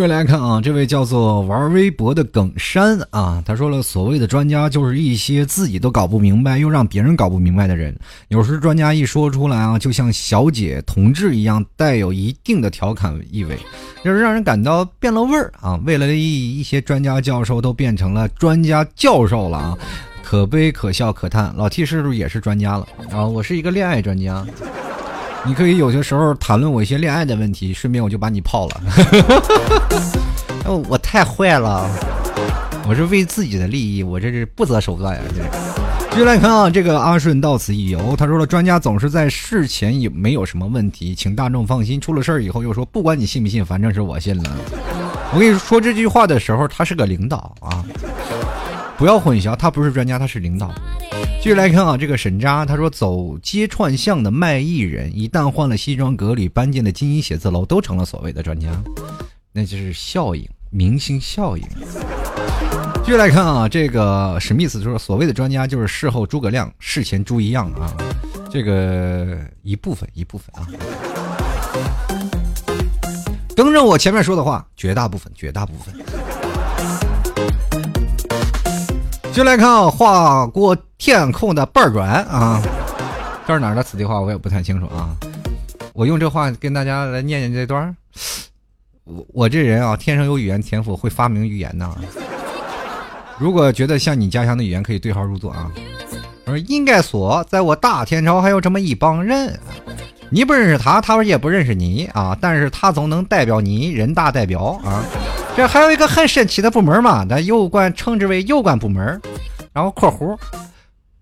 续来看啊，这位叫做玩微博的耿山啊，他说了，所谓的专家就是一些自己都搞不明白又让别人搞不明白的人。有时专家一说出来啊，就像小姐同志一样，带有一定的调侃意味，就是让人感到变了味儿啊。为了一一些专家教授都变成了专家教授了啊，可悲可笑可叹。老 T 是不是也是专家了啊？我是一个恋爱专家。你可以有些时候谈论我一些恋爱的问题，顺便我就把你泡了。哦，我太坏了，我是为自己的利益，我这是不择手段呀！这，继续来看啊，这个阿顺到此一游，他说了，专家总是在事前有没有什么问题，请大众放心，出了事儿以后又说不管你信不信，反正是我信了。我跟你说这句话的时候，他是个领导啊，不要混淆，他不是专家，他是领导。继续来看啊，这个沈渣他说，走街串巷的卖艺人，一旦换了西装革履，搬进了精英写字楼，都成了所谓的专家，那就是效应，明星效应。继续来看啊，这个史密斯说，所谓的专家就是事后诸葛亮，事前猪一样啊，这个一部分一部分啊，更正我前面说的话，绝大部分，绝大部分。就来看啊，划过天空的半转啊，这是哪儿的此地话我也不太清楚啊。我用这话跟大家来念念这段儿我我这人啊，天生有语言天赋，会发明语言呢。如果觉得像你家乡的语言，可以对号入座啊。我说应该说，在我大天朝还有这么一帮人，你不认识他，他也不认识你啊，但是他总能代表你人大代表啊。这还有一个很神奇的部门嘛，那有关称之为有关部门。然后括弧，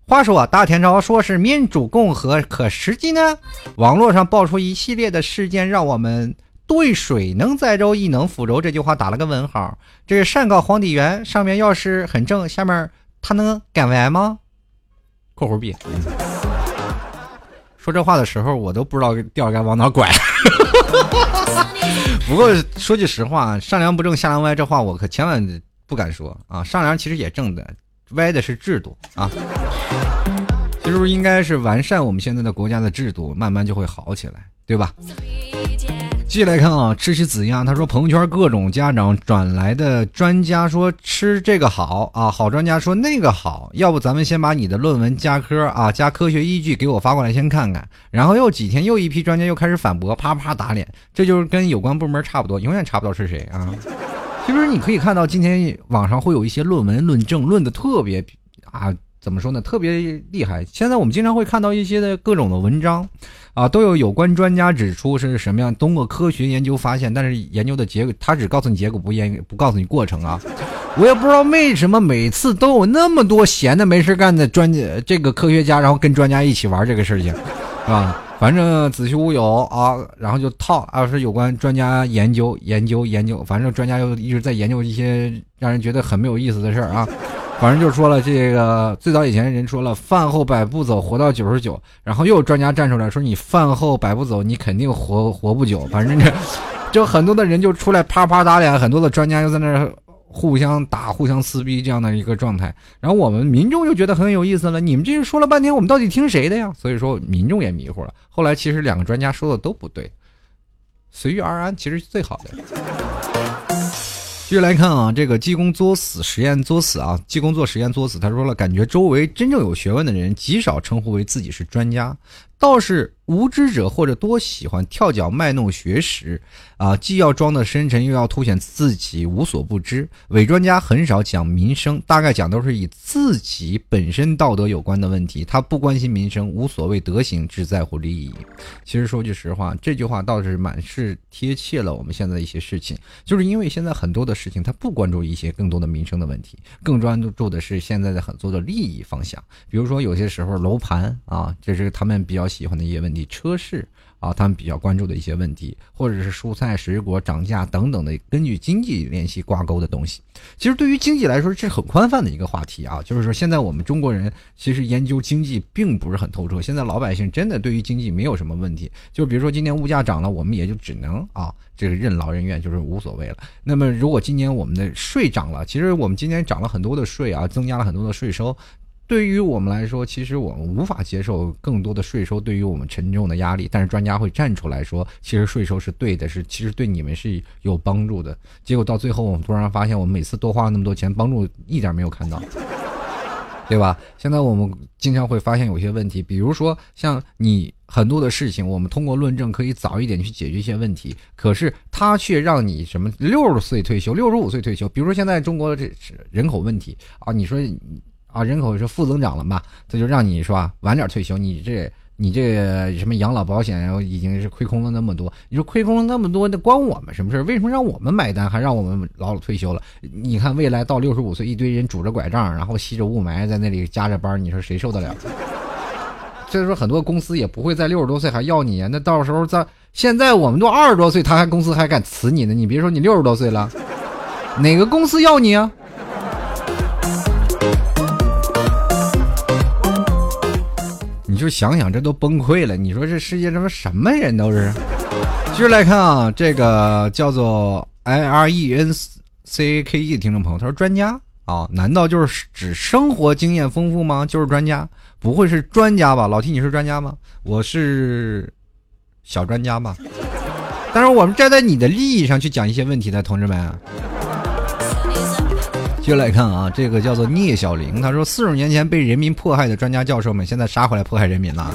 话说大天朝说是民主共和，可实际呢？网络上爆出一系列的事件，让我们对“水能载舟，亦能覆舟”这句话打了个问号。这是山高皇帝远，上面要是很正，下面他能干歪吗？括弧 B。说这话的时候，我都不知道调该往哪拐。不过说句实话，上梁不正下梁歪，这话我可千万不敢说啊！上梁其实也正的，歪的是制度啊。其实应该是完善我们现在的国家的制度，慢慢就会好起来。对吧？继续来看啊，吃起子样，他说朋友圈各种家长转来的专家说吃这个好啊，好专家说那个好，要不咱们先把你的论文加科啊，加科学依据给我发过来先看看，然后又几天又一批专家又开始反驳，啪啪打脸，这就是跟有关部门差不多，永远查不到是谁啊。其实你可以看到，今天网上会有一些论文论证论的特别啊。怎么说呢？特别厉害。现在我们经常会看到一些的各种的文章，啊，都有有关专家指出是什么样，通过科学研究发现，但是研究的结果他只告诉你结果，不研不告诉你过程啊。我也不知道为什么每次都有那么多闲的没事干的专家，这个科学家，然后跟专家一起玩这个事情，啊，反正子虚乌有啊，然后就套啊，是有关专家研究研究研究，反正专家又一直在研究一些让人觉得很没有意思的事儿啊。反正就说了这个，最早以前人说了，饭后百步走，活到九十九。然后又有专家站出来说，你饭后百步走，你肯定活活不久。反正这，就很多的人就出来啪啪打脸，很多的专家又在那儿互相打、互相撕逼这样的一个状态。然后我们民众就觉得很有意思了，你们这是说了半天，我们到底听谁的呀？所以说民众也迷糊了。后来其实两个专家说的都不对，随遇而安其实是最好的。继续来看啊，这个济公作死实验作死啊，济公做实验作死。他说了，感觉周围真正有学问的人极少称呼为自己是专家，倒是。无知者或者多喜欢跳脚卖弄学识，啊，既要装的深沉，又要凸显自己无所不知。伪专家很少讲民生，大概讲都是以自己本身道德有关的问题。他不关心民生，无所谓德行，只在乎利益。其实说句实话，这句话倒是满是贴切了我们现在一些事情。就是因为现在很多的事情，他不关注一些更多的民生的问题，更专注的是现在的很多的利益方向。比如说有些时候楼盘啊，这是他们比较喜欢的一些问题。车市啊，他们比较关注的一些问题，或者是蔬菜、水果涨价等等的，根据经济联系挂钩的东西。其实对于经济来说，这是很宽泛的一个话题啊。就是说，现在我们中国人其实研究经济并不是很透彻。现在老百姓真的对于经济没有什么问题。就比如说今年物价涨了，我们也就只能啊，这个任劳任怨，就是无所谓了。那么如果今年我们的税涨了，其实我们今年涨了很多的税啊，增加了很多的税收。对于我们来说，其实我们无法接受更多的税收对于我们沉重的压力。但是专家会站出来说，其实税收是对的，是其实对你们是有帮助的。结果到最后，我们突然发现，我们每次多花那么多钱，帮助一点没有看到，对吧？现在我们经常会发现有些问题，比如说像你很多的事情，我们通过论证可以早一点去解决一些问题，可是他却让你什么六十岁退休、六十五岁退休。比如说现在中国的这人口问题啊，你说。啊，人口是负增长了嘛？这就让你说晚点退休。你这你这什么养老保险已经是亏空了那么多。你说亏空了那么多，那关我们什么事为什么让我们买单，还让我们老了退休了？你看未来到六十五岁，一堆人拄着拐杖，然后吸着雾霾在那里加着班，你说谁受得了？所以说很多公司也不会在六十多岁还要你。那到时候在现在我们都二十多岁，他还公司还敢辞你呢？你别说你六十多岁了，哪个公司要你啊？你就想想，这都崩溃了。你说这世界上什么人都是？继续来看啊，这个叫做 I R E N C A K E 的听众朋友，他说：“专家啊，难道就是指生活经验丰富吗？就是专家，不会是专家吧？老 T，你是专家吗？我是小专家吧？但是我们站在你的利益上去讲一些问题的，同志们。”接来看啊，这个叫做聂小玲，他说四十年前被人民迫害的专家教授们，现在杀回来迫害人民了。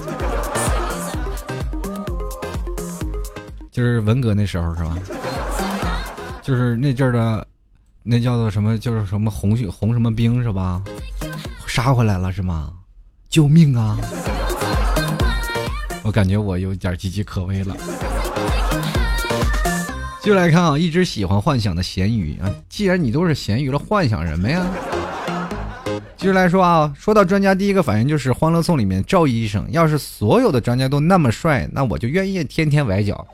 就是文革那时候是吧？就是那阵儿的，那叫做什么？就是什么红红什么兵是吧？杀回来了是吗？救命啊！我感觉我有点岌岌可危了。就来看啊，一直喜欢幻想的咸鱼啊！既然你都是咸鱼了，幻想什么呀？继续来说啊，说到专家，第一个反应就是《欢乐颂》里面赵医生。要是所有的专家都那么帅，那我就愿意天天崴脚。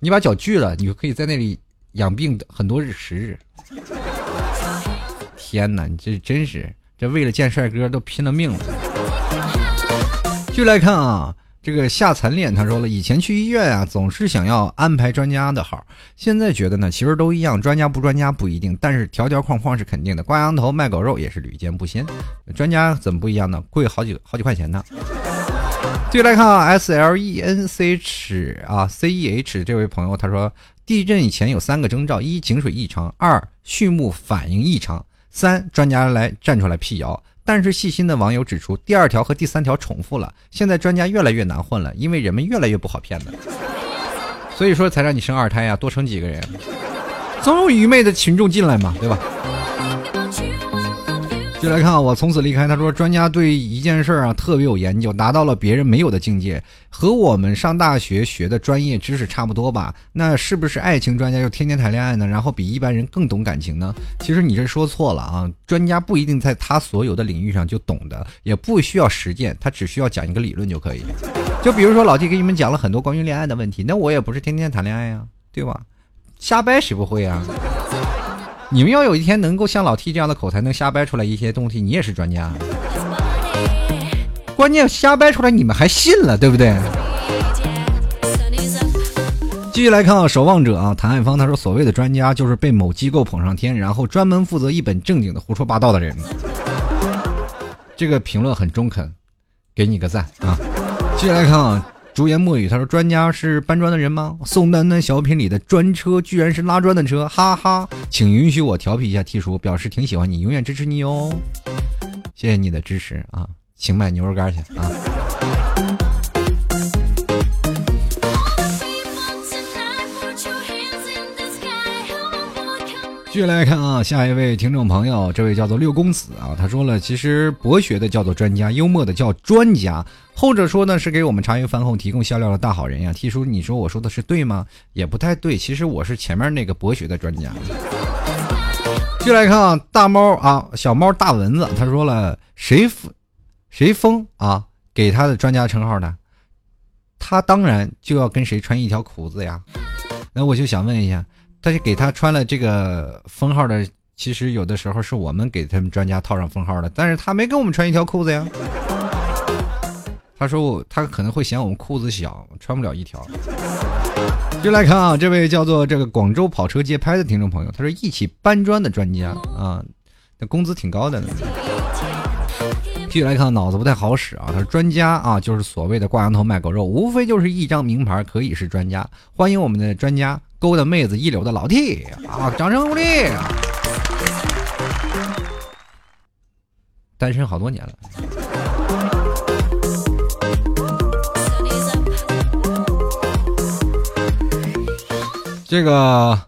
你把脚锯了，你就可以在那里养病很多日时日。天哪，你这真是这为了见帅哥都拼了命了。继续来看啊。这个夏残恋他说了，以前去医院啊，总是想要安排专家的号，现在觉得呢，其实都一样，专家不专家不一定，但是条条框框是肯定的。挂羊头卖狗肉也是屡见不鲜，专家怎么不一样呢？贵好几好几块钱呢。继续来看啊，S L E N C H 啊，C E H 这位朋友他说，地震以前有三个征兆：一、井水异常；二、畜牧反应异常；三、专家来站出来辟谣。但是细心的网友指出，第二条和第三条重复了。现在专家越来越难混了，因为人们越来越不好骗了，所以说才让你生二胎呀，多生几个人，总有愚昧的群众进来嘛，对吧？就来看我从此离开。他说，专家对一件事儿啊特别有研究，达到了别人没有的境界，和我们上大学学的专业知识差不多吧？那是不是爱情专家就天天谈恋爱呢？然后比一般人更懂感情呢？其实你这说错了啊！专家不一定在他所有的领域上就懂得，也不需要实践，他只需要讲一个理论就可以。就比如说老弟给你们讲了很多关于恋爱的问题，那我也不是天天谈恋爱呀，对吧？瞎掰谁不会啊？你们要有一天能够像老 T 这样的口才，能瞎掰出来一些东西，你也是专家。关键瞎掰出来，你们还信了，对不对？继续来看啊，守望者啊，谭爱芳他说，所谓的专家就是被某机构捧上天，然后专门负责一本正经的胡说八道的人。这个评论很中肯，给你个赞啊！继续来看啊。朱言墨语，他说：“专家是搬砖的人吗？”宋丹丹小品里的专车居然是拉砖的车，哈哈！请允许我调皮一下，T 叔表示挺喜欢你，永远支持你哦。谢谢你的支持啊，请买牛肉干去啊。继续来看啊，下一位听众朋友，这位叫做六公子啊，他说了，其实博学的叫做专家，幽默的叫专家，后者说呢是给我们茶余饭后提供笑料的大好人呀。T 叔，你说我说的是对吗？也不太对，其实我是前面那个博学的专家。继续来看啊，大猫啊，小猫大蚊子，他说了，谁封谁封啊，给他的专家称号的，他当然就要跟谁穿一条裤子呀。那我就想问一下。他是给他穿了这个封号的，其实有的时候是我们给他们专家套上封号的，但是他没给我们穿一条裤子呀。他说我他可能会嫌我们裤子小，穿不了一条。就来看啊，这位叫做这个广州跑车街拍的听众朋友，他说一起搬砖的专家啊，那工资挺高的呢。继续来看，脑子不太好使啊，他说专家啊，就是所谓的挂羊头卖狗肉，无非就是一张名牌可以是专家。欢迎我们的专家。勾搭妹子一流的老 T 啊，掌声鼓励！单身好多年了，这个。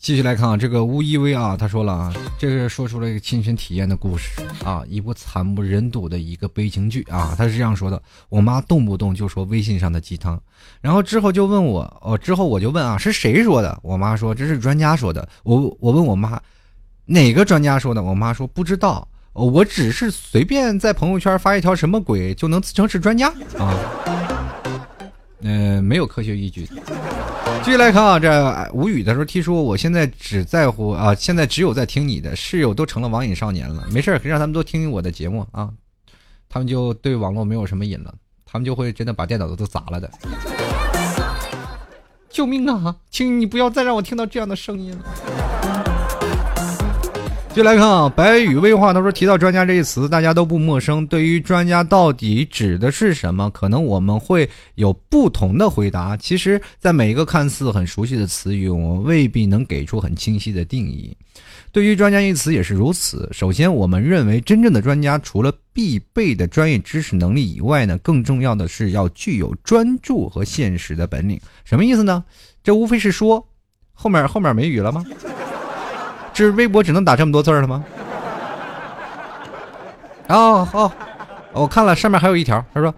继续来看啊，这个乌依薇啊，他说了啊，这个说出了一个亲身体验的故事啊，一部惨不忍睹的一个悲情剧啊。他是这样说的：我妈动不动就说微信上的鸡汤，然后之后就问我，哦，之后我就问啊，是谁说的？我妈说这是专家说的。我我问我妈，哪个专家说的？我妈说不知道，我只是随便在朋友圈发一条什么鬼就能自称是专家啊？嗯，没有科学依据。继续来看啊，这无语的时候听说，我现在只在乎啊，现在只有在听你的室友都成了网瘾少年了，没事可以让他们多听听我的节目啊，他们就对网络没有什么瘾了，他们就会真的把电脑都都砸了的。救命啊，请你不要再让我听到这样的声音了。就来看啊，白羽威化，他说提到专家这一词，大家都不陌生。对于专家到底指的是什么，可能我们会有不同的回答。其实，在每一个看似很熟悉的词语，我们未必能给出很清晰的定义。对于专家一词也是如此。首先，我们认为真正的专家，除了必备的专业知识能力以外呢，更重要的是要具有专注和现实的本领。什么意思呢？这无非是说，后面后面没语了吗？是微博只能打这么多字了吗？哦哦，我看了上面还有一条，他说。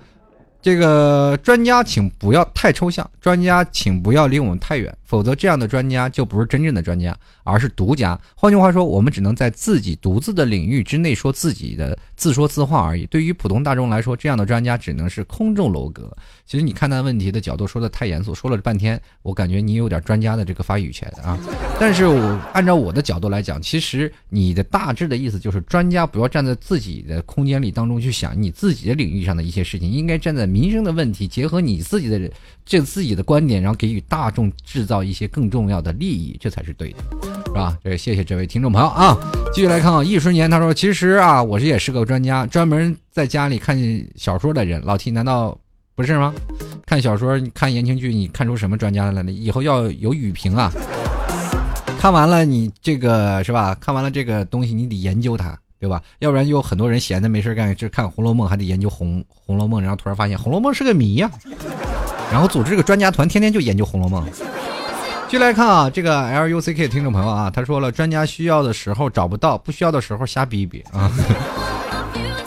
这个专家，请不要太抽象。专家，请不要离我们太远，否则这样的专家就不是真正的专家，而是独家。换句话说，我们只能在自己独自的领域之内说自己的自说自话而已。对于普通大众来说，这样的专家只能是空中楼阁。其实你看待问题的角度说的太严肃，说了半天，我感觉你有点专家的这个发语权啊。但是我按照我的角度来讲，其实你的大致的意思就是，专家不要站在自己的空间里当中去想你自己的领域上的一些事情，应该站在。民生的问题，结合你自己的这自己的观点，然后给予大众制造一些更重要的利益，这才是对的，是吧？这谢谢这位听众朋友啊！继续来看啊，易顺年他说：“其实啊，我这也是个专家，专门在家里看小说的人，老 T 难道不是吗？看小说、看言情剧，你看出什么专家来了？以后要有语评啊！看完了你这个是吧？看完了这个东西，你得研究它，对吧？要不然有很多人闲的没事干，就看《红楼梦》，还得研究《红红楼梦》，然后突然发现《红楼梦》是个谜呀，然后组织这个专家团，天天就研究《红楼梦》。就来看啊，这个 L U C K 听众朋友啊，他说了，专家需要的时候找不到，不需要的时候瞎逼逼啊。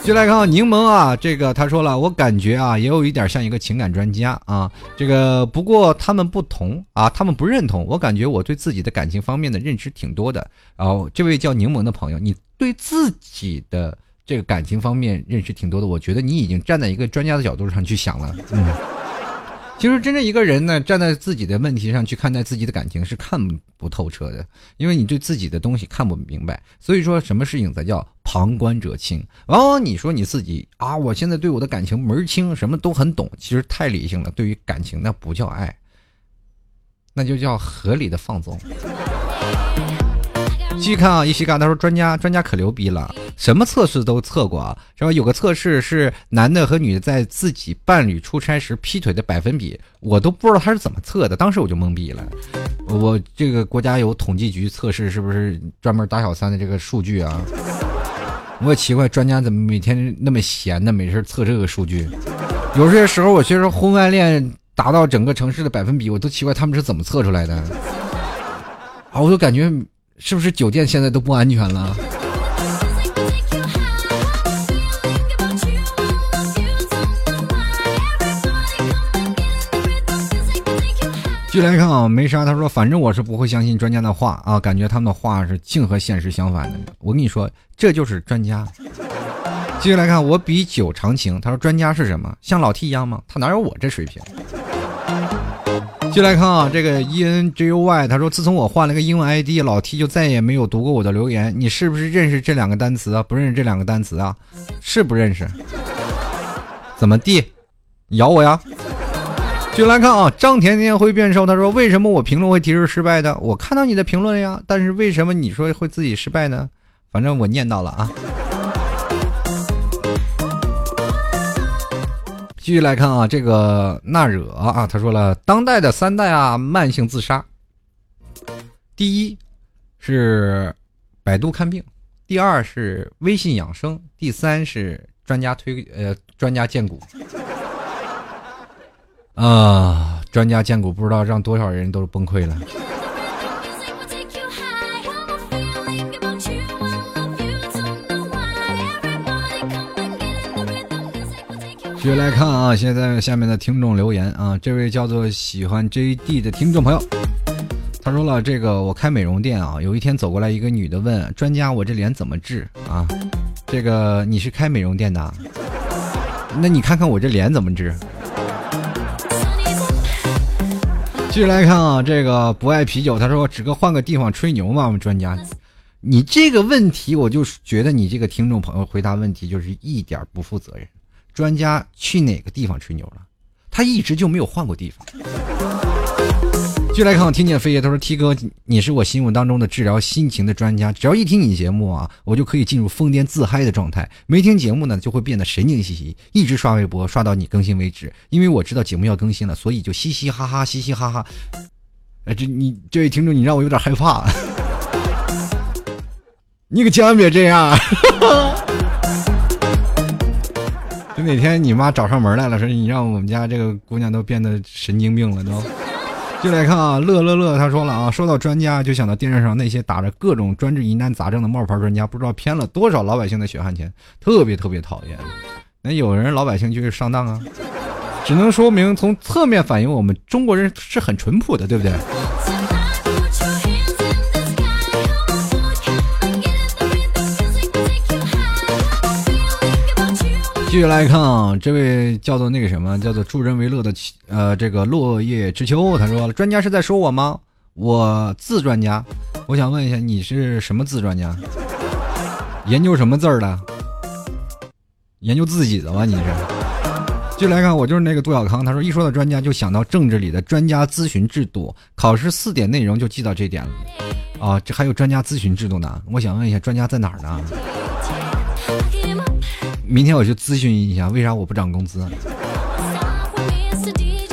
就来看柠檬啊，这个他说了，我感觉啊，也有一点像一个情感专家啊。这个不过他们不同啊，他们不认同。我感觉我对自己的感情方面的认知挺多的。然后这位叫柠檬的朋友，你对自己的这个感情方面认识挺多的，我觉得你已经站在一个专家的角度上去想了，嗯。其实，真正一个人呢，站在自己的问题上去看待自己的感情是看不透彻的，因为你对自己的东西看不明白。所以说，什么事情才叫旁观者清？往往你说你自己啊，我现在对我的感情门儿清，什么都很懂，其实太理性了。对于感情，那不叫爱，那就叫合理的放纵。继续看啊，一西嘎他说专家专家可牛逼了，什么测试都测过啊，是吧？有个测试是男的和女的在自己伴侣出差时劈腿的百分比，我都不知道他是怎么测的，当时我就懵逼了。我这个国家有统计局测试，是不是专门打小三的这个数据啊？我也奇怪，专家怎么每天那么闲呢？没事测这个数据。有些时候我觉得婚外恋达到整个城市的百分比，我都奇怪他们是怎么测出来的。啊，我就感觉。是不是酒店现在都不安全了？继续来看啊，没啥。他说：“反正我是不会相信专家的话啊，感觉他们的话是竟和现实相反的。”我跟你说，这就是专家。继续来看，我比酒长情。他说：“专家是什么？像老 T 一样吗？他哪有我这水平？”就来看啊，这个 E N J U Y，他说：“自从我换了个英文 I D，老 T 就再也没有读过我的留言。你是不是认识这两个单词啊？不认识这两个单词啊？是不认识？怎么地？咬我呀！”就来看啊，张甜甜会变瘦。他说：“为什么我评论会提示失败的？我看到你的评论呀，但是为什么你说会自己失败呢？反正我念到了啊。”继续来看啊，这个纳惹啊，他说了，当代的三代啊，慢性自杀。第一是百度看病，第二是微信养生，第三是专家推呃专家荐股。啊，专家荐股不知道让多少人都崩溃了。继续来看啊，现在下面的听众留言啊，这位叫做喜欢 JD 的听众朋友，他说了，这个我开美容店啊，有一天走过来一个女的问专家，我这脸怎么治啊？这个你是开美容店的，那你看看我这脸怎么治？继续来看啊，这个不爱啤酒，他说只哥换个地方吹牛嘛，我们专家，你这个问题我就觉得你这个听众朋友回答问题就是一点不负责任。专家去哪个地方吹牛了？他一直就没有换过地方。就来看，我听见飞爷他说：“T 哥，你是我心目当中的治疗心情的专家。只要一听你节目啊，我就可以进入疯癫自嗨的状态。没听节目呢，就会变得神经兮兮，一直刷微博刷到你更新为止。因为我知道节目要更新了，所以就嘻嘻哈哈，嘻嘻哈哈。哎，这你这位听众，你让我有点害怕。你可千万别这样。”就哪天你妈找上门来了，说你让我们家这个姑娘都变得神经病了都。就来看啊，乐乐乐，他说了啊，说到专家就想到电视上那些打着各种专治疑难杂症的冒牌专家，不知道骗了多少老百姓的血汗钱，特别特别讨厌。那有人老百姓就是上当啊，只能说明从侧面反映我们中国人是很淳朴的，对不对？继续来看啊，这位叫做那个什么，叫做助人为乐的，呃，这个落叶知秋，他说：“专家是在说我吗？我字专家，我想问一下，你是什么字专家？研究什么字儿的？研究自己的吗？你是？”继续来看，我就是那个杜小康，他说：“一说到专家，就想到政治里的专家咨询制度，考试四点内容就记到这点了。啊，这还有专家咨询制度呢？我想问一下，专家在哪儿呢？”明天我去咨询一下，为啥我不涨工资？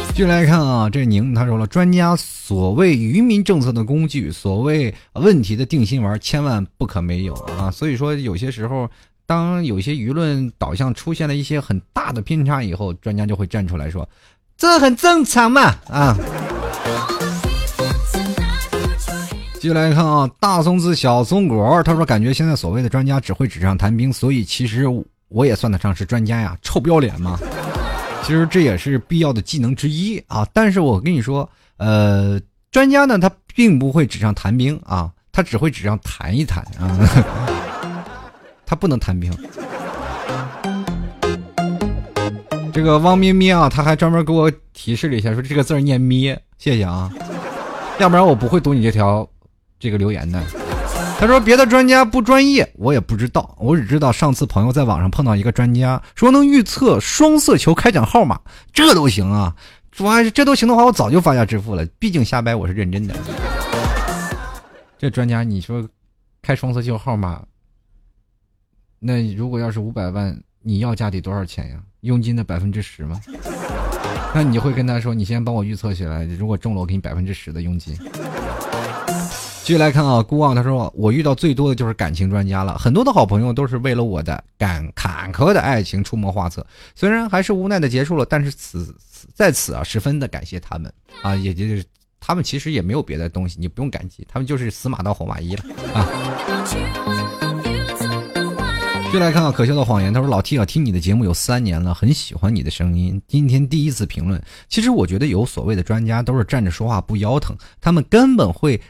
继续来看啊，这宁他说了，专家所谓愚民政策的工具，所谓问题的定心丸，千万不可没有啊！所以说，有些时候，当有些舆论导向出现了一些很大的偏差以后，专家就会站出来说，这很正常嘛啊！继续来看啊，大松子小松果他说，感觉现在所谓的专家只会纸上谈兵，所以其实我也算得上是专家呀，臭不要脸嘛！其实这也是必要的技能之一啊，但是我跟你说，呃，专家呢，他并不会纸上谈兵啊，他只会纸上谈一谈啊，他不能谈兵。这个汪咩咩啊，他还专门给我提示了一下，说这个字念咩，谢谢啊，要不然我不会读你这条这个留言的。他说：“别的专家不专业，我也不知道。我只知道上次朋友在网上碰到一个专家，说能预测双色球开奖号码，这都行啊！主要是这都行的话，我早就发家致富了。毕竟瞎掰，我是认真的。这专家，你说开双色球号码，那如果要是五百万，你要价得多少钱呀？佣金的百分之十吗？那你会跟他说，你先帮我预测起来，如果中了，我给你百分之十的佣金。”继续来看啊，孤望他说：“我遇到最多的就是感情专家了，很多的好朋友都是为了我的感坎坷的爱情出谋划策，虽然还是无奈的结束了，但是此 在此啊，十分的感谢他们啊，也就是他们其实也没有别的东西，你不用感激，他们就是死马当活马医了 啊。”继续来看啊，可笑的谎言，他说：“老 T 啊，听你的节目有三年了，很喜欢你的声音，今天第一次评论。其实我觉得有所谓的专家都是站着说话不腰疼，他们根本会。”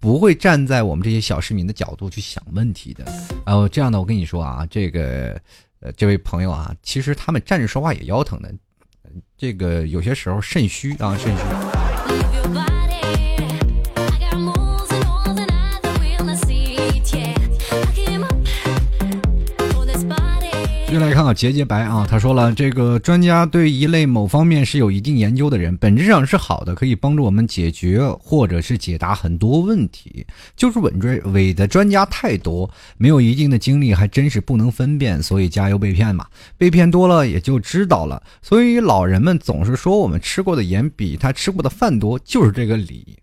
不会站在我们这些小市民的角度去想问题的，然后这样的，我跟你说啊，这个，呃，这位朋友啊，其实他们站着说话也腰疼的，这个有些时候肾虚啊，肾虚。又来看啊，节节白啊，他说了，这个专家对一类某方面是有一定研究的人，本质上是好的，可以帮助我们解决或者是解答很多问题。就是稳追伪的专家太多，没有一定的经历，还真是不能分辨。所以加油被骗嘛，被骗多了也就知道了。所以老人们总是说我们吃过的盐比他吃过的饭多，就是这个理。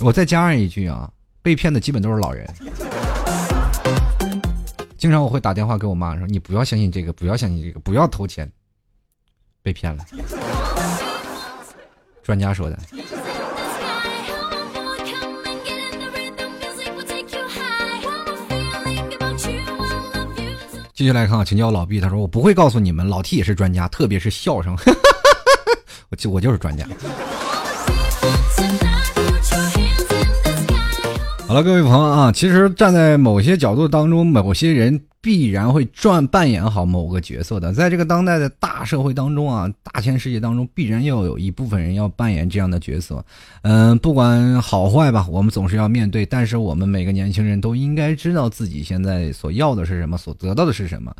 我再加上一句啊，被骗的基本都是老人。经常我会打电话给我妈说：“你不要相信这个，不要相信这个，不要投钱，被骗了。”专家说的。继续来看啊，请教老毕，他说：“我不会告诉你们，老 T 也是专家，特别是笑声，我就我就是专家。”好了，各位朋友啊，其实站在某些角度当中，某些人必然会转扮演好某个角色的。在这个当代的大社会当中啊，大千世界当中，必然要有一部分人要扮演这样的角色。嗯，不管好坏吧，我们总是要面对。但是我们每个年轻人都应该知道自己现在所要的是什么，所得到的是什么。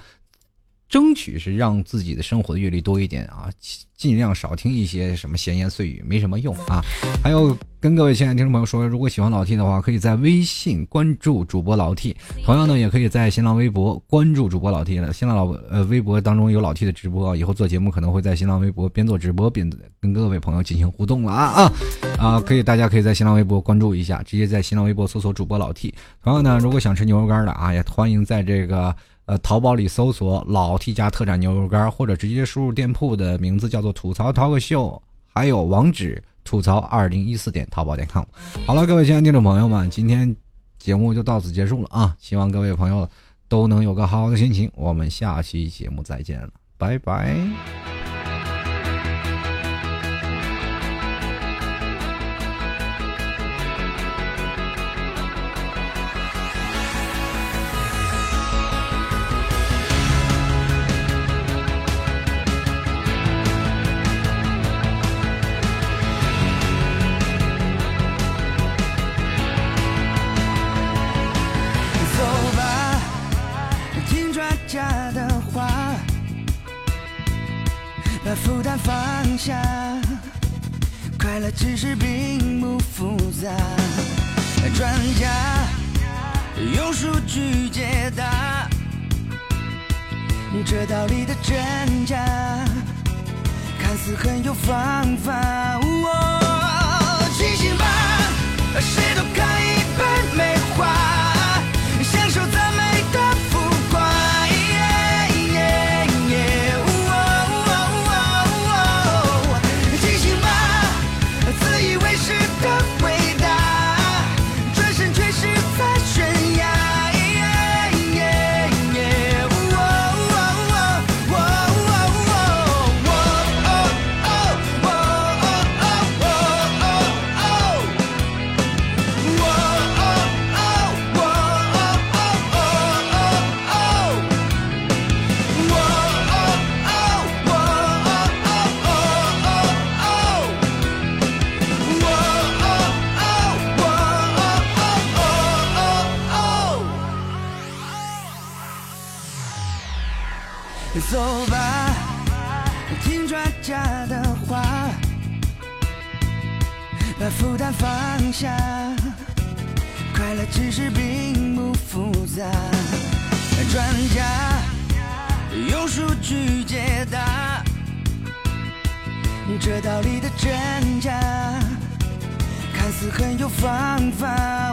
争取是让自己的生活的阅历多一点啊，尽量少听一些什么闲言碎语，没什么用啊。还有跟各位亲爱的听众朋友说，如果喜欢老 T 的话，可以在微信关注主播老 T，同样呢，也可以在新浪微博关注主播老 T 了。新浪老呃微博当中有老 T 的直播，以后做节目可能会在新浪微博边做直播边跟各位朋友进行互动了啊啊啊！可以，大家可以在新浪微博关注一下，直接在新浪微博搜索主播老 T。同样呢，如果想吃牛肉干的啊，也欢迎在这个。呃，淘宝里搜索“老 T 家特产牛肉干”，或者直接输入店铺的名字叫做“吐槽淘个秀”，还有网址吐槽二零一四点淘宝点 com。好了，各位亲爱的听众朋友们，今天节目就到此结束了啊！希望各位朋友都能有个好好的心情，我们下期节目再见了，拜拜。其实并不复杂专家用数据解答这道理的真假看似很有方法